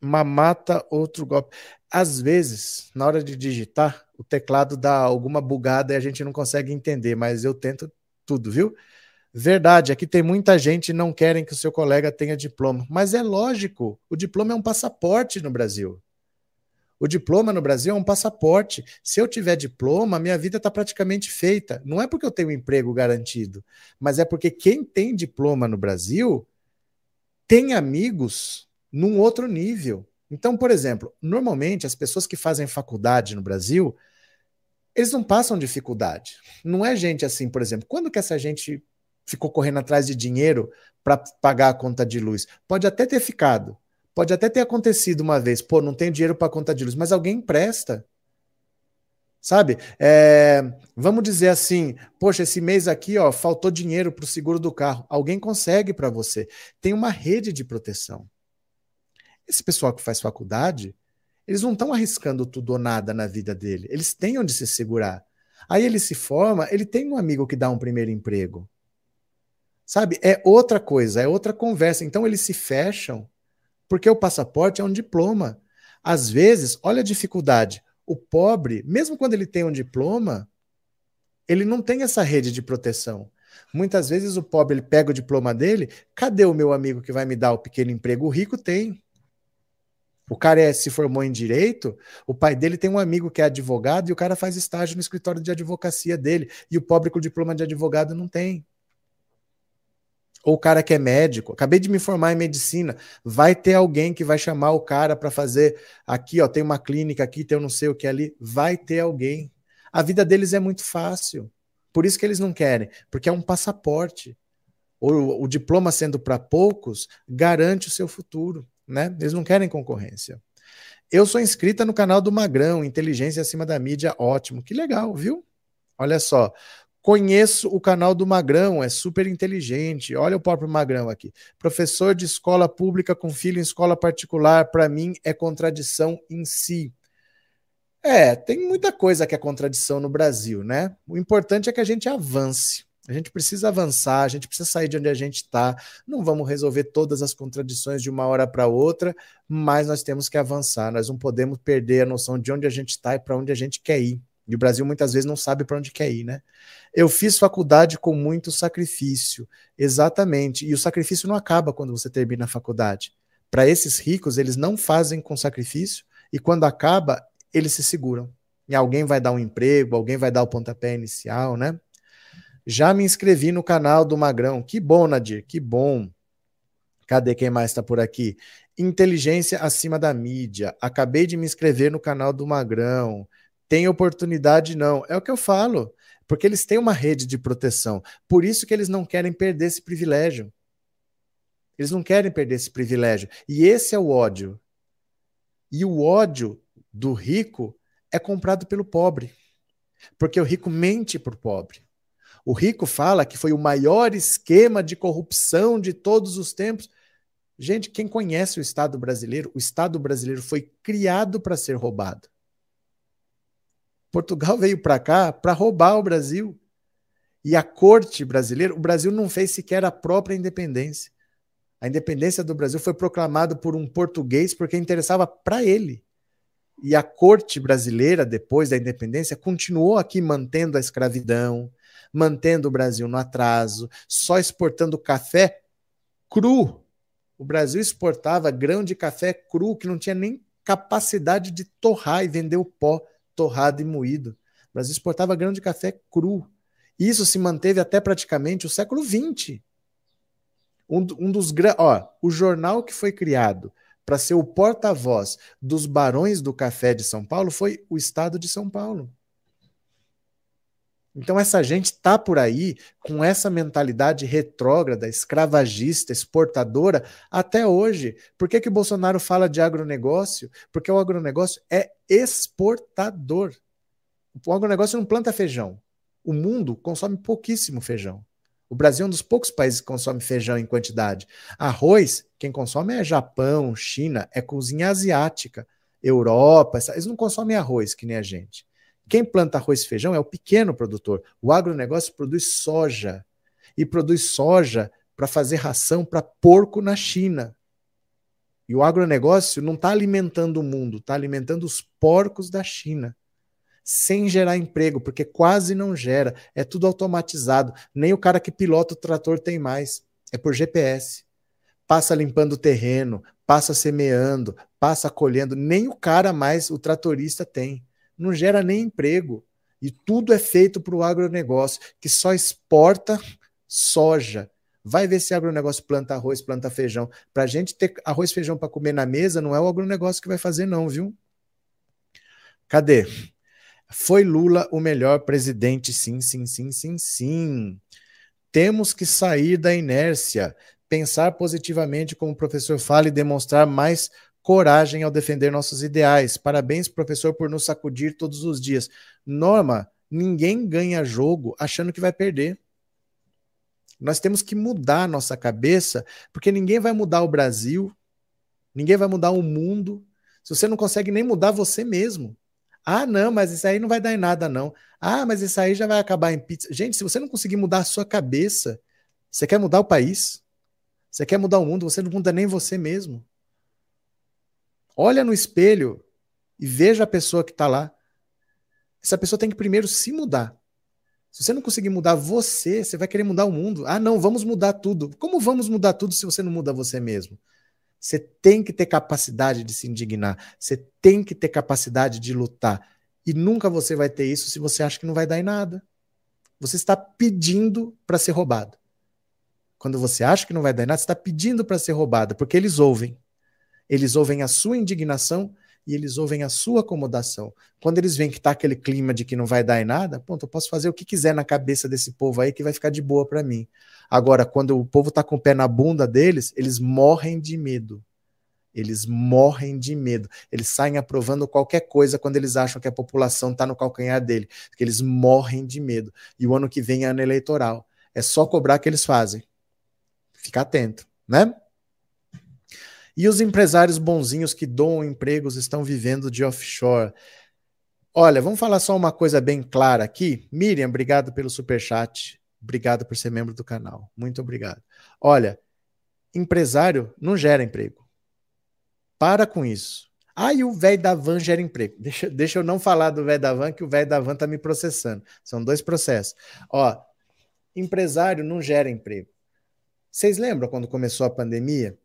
mamata outro golpe. Às vezes, na hora de digitar, o teclado dá alguma bugada e a gente não consegue entender, mas eu tento tudo, viu? Verdade, aqui tem muita gente não querem que o seu colega tenha diploma, mas é lógico, o diploma é um passaporte no Brasil. O diploma no Brasil é um passaporte. Se eu tiver diploma, minha vida está praticamente feita. Não é porque eu tenho um emprego garantido, mas é porque quem tem diploma no Brasil tem amigos num outro nível. Então, por exemplo, normalmente as pessoas que fazem faculdade no Brasil, eles não passam dificuldade. Não é gente assim, por exemplo, quando que essa gente ficou correndo atrás de dinheiro para pagar a conta de luz? Pode até ter ficado, pode até ter acontecido uma vez, pô, não tenho dinheiro para conta de luz, mas alguém empresta. Sabe? É, vamos dizer assim, poxa, esse mês aqui, ó, faltou dinheiro para o seguro do carro. Alguém consegue para você. Tem uma rede de proteção. Esse pessoal que faz faculdade, eles não estão arriscando tudo ou nada na vida dele. Eles têm onde se segurar. Aí ele se forma, ele tem um amigo que dá um primeiro emprego. Sabe? É outra coisa, é outra conversa. Então eles se fecham porque o passaporte é um diploma. Às vezes, olha a dificuldade. O pobre, mesmo quando ele tem um diploma, ele não tem essa rede de proteção. Muitas vezes o pobre ele pega o diploma dele, cadê o meu amigo que vai me dar o pequeno emprego? O rico tem. O cara é, se formou em direito, o pai dele tem um amigo que é advogado e o cara faz estágio no escritório de advocacia dele. E o pobre com diploma de advogado não tem. Ou o cara que é médico, acabei de me formar em medicina, vai ter alguém que vai chamar o cara para fazer aqui, ó, tem uma clínica aqui, tem eu não sei o que ali, vai ter alguém. A vida deles é muito fácil. Por isso que eles não querem, porque é um passaporte. O, o diploma sendo para poucos garante o seu futuro né? Eles não querem concorrência. Eu sou inscrita no canal do Magrão, Inteligência Acima da Mídia, ótimo. Que legal, viu? Olha só. Conheço o canal do Magrão, é super inteligente. Olha o próprio Magrão aqui. Professor de escola pública com filho em escola particular, para mim é contradição em si. É, tem muita coisa que é contradição no Brasil, né? O importante é que a gente avance. A gente precisa avançar, a gente precisa sair de onde a gente está. Não vamos resolver todas as contradições de uma hora para outra, mas nós temos que avançar. Nós não podemos perder a noção de onde a gente está e para onde a gente quer ir. E o Brasil muitas vezes não sabe para onde quer ir, né? Eu fiz faculdade com muito sacrifício, exatamente. E o sacrifício não acaba quando você termina a faculdade. Para esses ricos, eles não fazem com sacrifício e quando acaba, eles se seguram. E alguém vai dar um emprego, alguém vai dar o pontapé inicial, né? Já me inscrevi no canal do Magrão. Que bom, Nadir, que bom. Cadê quem mais está por aqui? Inteligência acima da mídia. Acabei de me inscrever no canal do Magrão. Tem oportunidade não. É o que eu falo. Porque eles têm uma rede de proteção. Por isso que eles não querem perder esse privilégio. Eles não querem perder esse privilégio. E esse é o ódio. E o ódio do rico é comprado pelo pobre. Porque o rico mente para o pobre. O Rico fala que foi o maior esquema de corrupção de todos os tempos. Gente, quem conhece o Estado brasileiro, o Estado brasileiro foi criado para ser roubado. Portugal veio para cá para roubar o Brasil. E a corte brasileira, o Brasil não fez sequer a própria independência. A independência do Brasil foi proclamada por um português porque interessava para ele. E a corte brasileira, depois da independência, continuou aqui mantendo a escravidão, mantendo o Brasil no atraso, só exportando café cru. O Brasil exportava grão de café cru que não tinha nem capacidade de torrar e vender o pó torrado e moído. O Brasil exportava grão de café cru. Isso se manteve até praticamente o século XX. Um, um dos ó, o jornal que foi criado para ser o porta-voz dos barões do café de São Paulo foi o Estado de São Paulo. Então essa gente está por aí com essa mentalidade retrógrada, escravagista, exportadora até hoje. Por que, que o Bolsonaro fala de agronegócio? Porque o agronegócio é exportador. O agronegócio não planta feijão. O mundo consome pouquíssimo feijão. O Brasil é um dos poucos países que consome feijão em quantidade. Arroz, quem consome é Japão, China, é cozinha asiática, Europa, eles não consomem arroz que nem a gente. Quem planta arroz e feijão é o pequeno produtor. O agronegócio produz soja. E produz soja para fazer ração para porco na China. E o agronegócio não está alimentando o mundo, está alimentando os porcos da China. Sem gerar emprego, porque quase não gera. É tudo automatizado. Nem o cara que pilota o trator tem mais. É por GPS. Passa limpando o terreno, passa semeando, passa colhendo. Nem o cara mais, o tratorista, tem. Não gera nem emprego. E tudo é feito para o agronegócio, que só exporta soja, Vai ver se agronegócio planta arroz, planta feijão. Para a gente ter arroz e feijão para comer na mesa, não é o agronegócio que vai fazer, não, viu? Cadê? Foi Lula o melhor presidente? Sim, sim, sim, sim, sim. Temos que sair da inércia, pensar positivamente, como o professor fala, e demonstrar mais coragem ao defender nossos ideais. Parabéns, professor, por nos sacudir todos os dias. Norma, ninguém ganha jogo achando que vai perder. Nós temos que mudar a nossa cabeça, porque ninguém vai mudar o Brasil, ninguém vai mudar o mundo, se você não consegue nem mudar você mesmo. Ah, não, mas isso aí não vai dar em nada, não. Ah, mas isso aí já vai acabar em pizza. Gente, se você não conseguir mudar a sua cabeça, você quer mudar o país? Você quer mudar o mundo? Você não muda nem você mesmo. Olha no espelho e veja a pessoa que está lá. Essa pessoa tem que primeiro se mudar. Se você não conseguir mudar você, você vai querer mudar o mundo. Ah, não, vamos mudar tudo. Como vamos mudar tudo se você não muda você mesmo? Você tem que ter capacidade de se indignar. Você tem que ter capacidade de lutar. E nunca você vai ter isso se você acha que não vai dar em nada. Você está pedindo para ser roubado. Quando você acha que não vai dar em nada, você está pedindo para ser roubado, porque eles ouvem. Eles ouvem a sua indignação e eles ouvem a sua acomodação. Quando eles veem que está aquele clima de que não vai dar em nada, ponto, eu posso fazer o que quiser na cabeça desse povo aí que vai ficar de boa para mim. Agora, quando o povo está com o pé na bunda deles, eles morrem de medo. Eles morrem de medo. Eles saem aprovando qualquer coisa quando eles acham que a população está no calcanhar dele. Porque eles morrem de medo. E o ano que vem é ano eleitoral. É só cobrar que eles fazem. Fica atento, né? E os empresários bonzinhos que doam empregos estão vivendo de offshore. Olha, vamos falar só uma coisa bem clara aqui. Miriam, obrigado pelo super chat. Obrigado por ser membro do canal. Muito obrigado. Olha, empresário não gera emprego. Para com isso. Ah, e o velho da van gera emprego. Deixa, deixa eu não falar do velho da van, que o velho da van tá me processando. São dois processos. Ó, empresário não gera emprego. Vocês lembram quando começou a pandemia?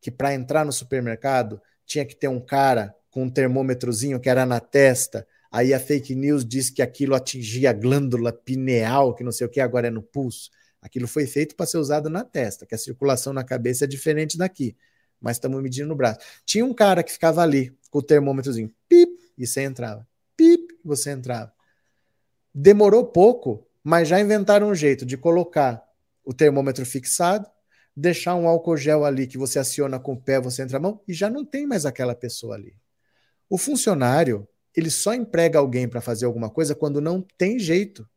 Que para entrar no supermercado tinha que ter um cara com um termômetrozinho que era na testa. Aí a fake news disse que aquilo atingia a glândula pineal, que não sei o que, agora é no pulso. Aquilo foi feito para ser usado na testa, que a circulação na cabeça é diferente daqui. Mas estamos medindo no braço. Tinha um cara que ficava ali com o termômetrozinho, pip, e você entrava. Pip, você entrava. Demorou pouco, mas já inventaram um jeito de colocar o termômetro fixado deixar um álcool gel ali que você aciona com o pé, você entra a mão e já não tem mais aquela pessoa ali. O funcionário, ele só emprega alguém para fazer alguma coisa quando não tem jeito.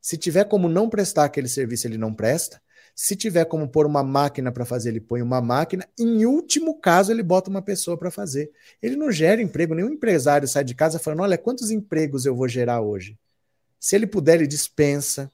Se tiver como não prestar aquele serviço, ele não presta. Se tiver como pôr uma máquina para fazer, ele põe uma máquina. Em último caso, ele bota uma pessoa para fazer. Ele não gera emprego. Nenhum empresário sai de casa falando: olha, quantos empregos eu vou gerar hoje? Se ele puder, ele dispensa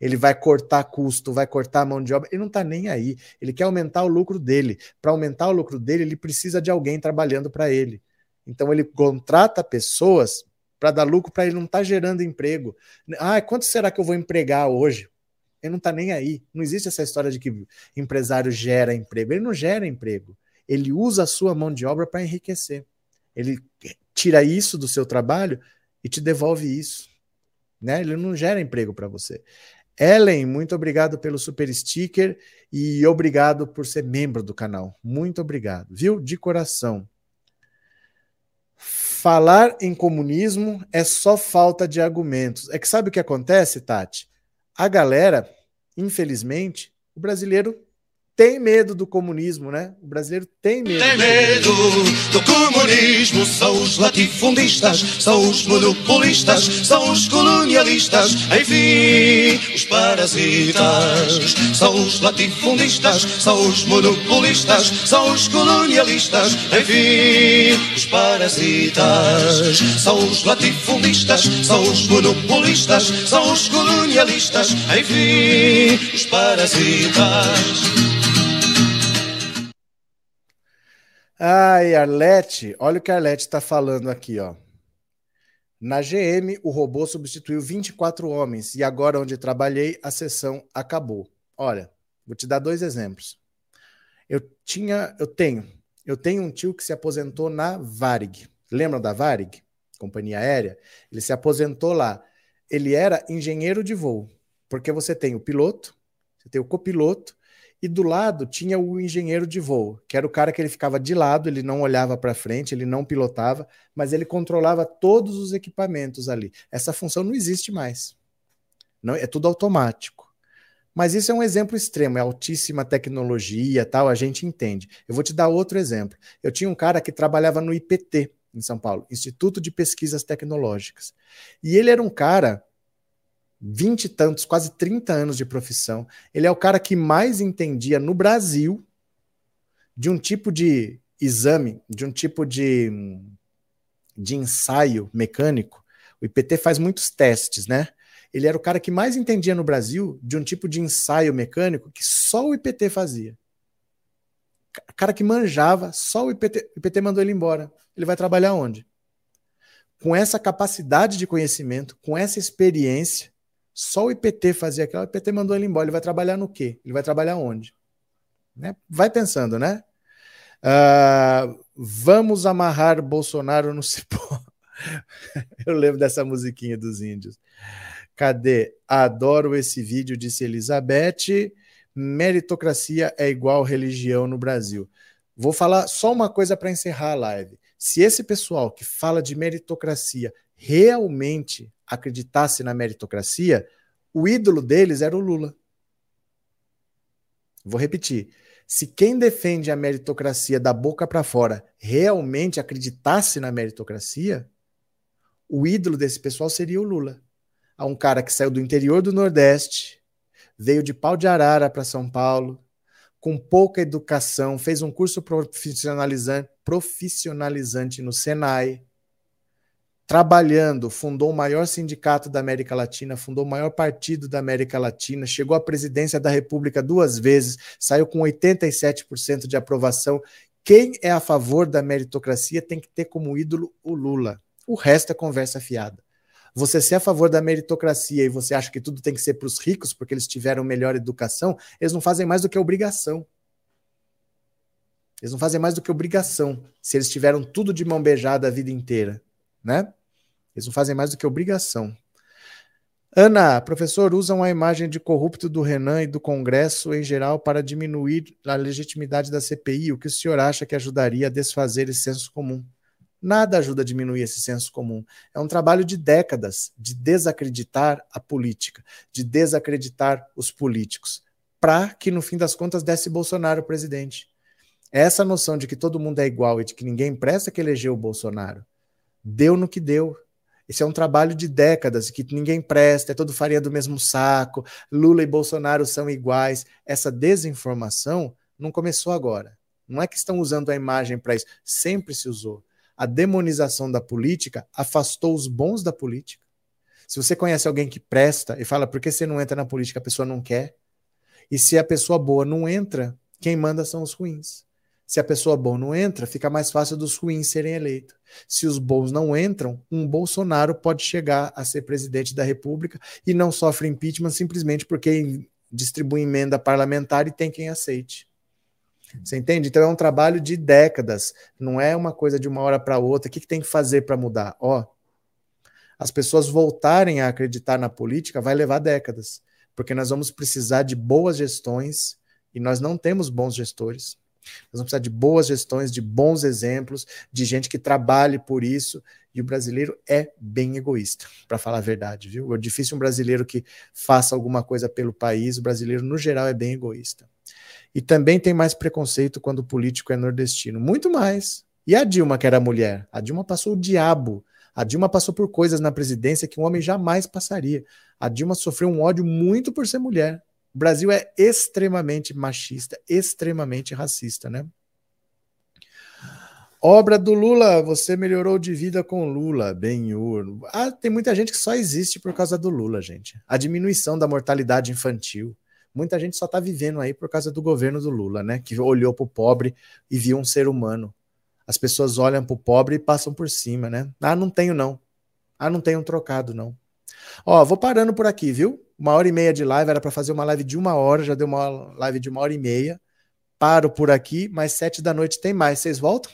ele vai cortar custo, vai cortar mão de obra, ele não está nem aí. Ele quer aumentar o lucro dele. Para aumentar o lucro dele, ele precisa de alguém trabalhando para ele. Então ele contrata pessoas para dar lucro para ele não estar tá gerando emprego. Ah, quanto será que eu vou empregar hoje? Ele não está nem aí. Não existe essa história de que empresário gera emprego. Ele não gera emprego. Ele usa a sua mão de obra para enriquecer. Ele tira isso do seu trabalho e te devolve isso. Né? Ele não gera emprego para você. Ellen, muito obrigado pelo super sticker e obrigado por ser membro do canal. Muito obrigado, viu? De coração. Falar em comunismo é só falta de argumentos. É que sabe o que acontece, Tati? A galera, infelizmente, o brasileiro tem medo do comunismo, né? O brasileiro tem medo. Tem medo do comunismo, são os latifundistas, são os monopolistas, são os colonialistas, enfim, os parasitas. São os latifundistas, são os monopolistas, são os colonialistas, enfim, os parasitas. São os latifundistas, são os monopolistas, são os colonialistas, enfim, os parasitas. Ai, Arlete, olha o que a Arlete está falando aqui, ó. Na GM, o robô substituiu 24 homens e agora onde trabalhei, a sessão acabou. Olha, vou te dar dois exemplos. Eu tinha, eu tenho, eu tenho um tio que se aposentou na Varig. Lembram da Varig? Companhia aérea? Ele se aposentou lá. Ele era engenheiro de voo, porque você tem o piloto, você tem o copiloto e do lado tinha o engenheiro de voo, que era o cara que ele ficava de lado, ele não olhava para frente, ele não pilotava, mas ele controlava todos os equipamentos ali. Essa função não existe mais. Não, é tudo automático. Mas isso é um exemplo extremo, é altíssima tecnologia, tal, a gente entende. Eu vou te dar outro exemplo. Eu tinha um cara que trabalhava no IPT em São Paulo, Instituto de Pesquisas Tecnológicas. E ele era um cara vinte e tantos, quase 30 anos de profissão. Ele é o cara que mais entendia no Brasil de um tipo de exame, de um tipo de, de ensaio mecânico. O IPT faz muitos testes, né? Ele era o cara que mais entendia no Brasil de um tipo de ensaio mecânico que só o IPT fazia. Cara que manjava, só o IPT, o IPT mandou ele embora. Ele vai trabalhar onde? Com essa capacidade de conhecimento, com essa experiência, só o IPT fazia aquilo. O IPT mandou ele embora. Ele vai trabalhar no quê? Ele vai trabalhar onde? Né? Vai pensando, né? Uh, vamos amarrar Bolsonaro no cipó. Eu lembro dessa musiquinha dos índios. Cadê? Adoro esse vídeo, disse Elizabeth. Meritocracia é igual religião no Brasil. Vou falar só uma coisa para encerrar a live. Se esse pessoal que fala de meritocracia realmente acreditasse na meritocracia, o ídolo deles era o Lula. Vou repetir. Se quem defende a meritocracia da boca para fora realmente acreditasse na meritocracia, o ídolo desse pessoal seria o Lula. Há um cara que saiu do interior do Nordeste, veio de pau de arara para São Paulo, com pouca educação, fez um curso profissionalizante, profissionalizante no Senai, trabalhando, fundou o maior sindicato da América Latina, fundou o maior partido da América Latina, chegou à presidência da República duas vezes, saiu com 87% de aprovação. Quem é a favor da meritocracia tem que ter como ídolo o Lula. O resto é conversa fiada. Você ser a favor da meritocracia e você acha que tudo tem que ser para os ricos porque eles tiveram melhor educação, eles não fazem mais do que obrigação. Eles não fazem mais do que obrigação, se eles tiveram tudo de mão beijada a vida inteira, né? Eles não fazem mais do que obrigação. Ana, professor, usam a imagem de corrupto do Renan e do Congresso em geral para diminuir a legitimidade da CPI. O que o senhor acha que ajudaria a desfazer esse senso comum? Nada ajuda a diminuir esse senso comum. É um trabalho de décadas de desacreditar a política, de desacreditar os políticos, para que no fim das contas desse Bolsonaro presidente. Essa noção de que todo mundo é igual e de que ninguém presta que elegeu o Bolsonaro deu no que deu. Esse é um trabalho de décadas que ninguém presta, é todo farinha do mesmo saco, Lula e Bolsonaro são iguais. Essa desinformação não começou agora. Não é que estão usando a imagem para isso, sempre se usou. A demonização da política afastou os bons da política. Se você conhece alguém que presta e fala por que você não entra na política, a pessoa não quer. E se a pessoa boa não entra, quem manda são os ruins. Se a pessoa boa não entra, fica mais fácil dos ruins serem eleitos. Se os bons não entram, um Bolsonaro pode chegar a ser presidente da República e não sofre impeachment simplesmente porque distribui emenda parlamentar e tem quem aceite. Você entende? Então é um trabalho de décadas, não é uma coisa de uma hora para outra. O que, que tem que fazer para mudar? Ó, as pessoas voltarem a acreditar na política vai levar décadas, porque nós vamos precisar de boas gestões e nós não temos bons gestores. Nós vamos precisar de boas gestões, de bons exemplos, de gente que trabalhe por isso E o brasileiro é bem egoísta, para falar a verdade, viu? É difícil um brasileiro que faça alguma coisa pelo país, o brasileiro, no geral, é bem egoísta. E também tem mais preconceito quando o político é nordestino. Muito mais. E a Dilma, que era mulher? A Dilma passou o diabo. A Dilma passou por coisas na presidência que um homem jamais passaria. A Dilma sofreu um ódio muito por ser mulher. O Brasil é extremamente machista, extremamente racista, né? Obra do Lula, você melhorou de vida com Lula, Benhur. Ah, tem muita gente que só existe por causa do Lula, gente. A diminuição da mortalidade infantil. Muita gente só está vivendo aí por causa do governo do Lula, né? Que olhou para o pobre e viu um ser humano. As pessoas olham para o pobre e passam por cima, né? Ah, não tenho não. Ah, não tenho um trocado não. Ó, vou parando por aqui, viu? Uma hora e meia de live, era para fazer uma live de uma hora, já deu uma live de uma hora e meia. Paro por aqui, mas sete da noite tem mais. Vocês voltam?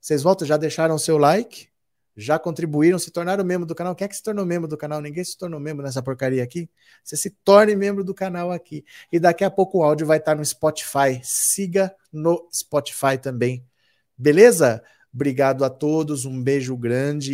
Vocês voltam? Já deixaram seu like? Já contribuíram? Se tornaram membro do canal? Quem é que se tornou membro do canal? Ninguém se tornou membro nessa porcaria aqui? Você se torne membro do canal aqui. E daqui a pouco o áudio vai estar no Spotify. Siga no Spotify também. Beleza? Obrigado a todos, um beijo grande.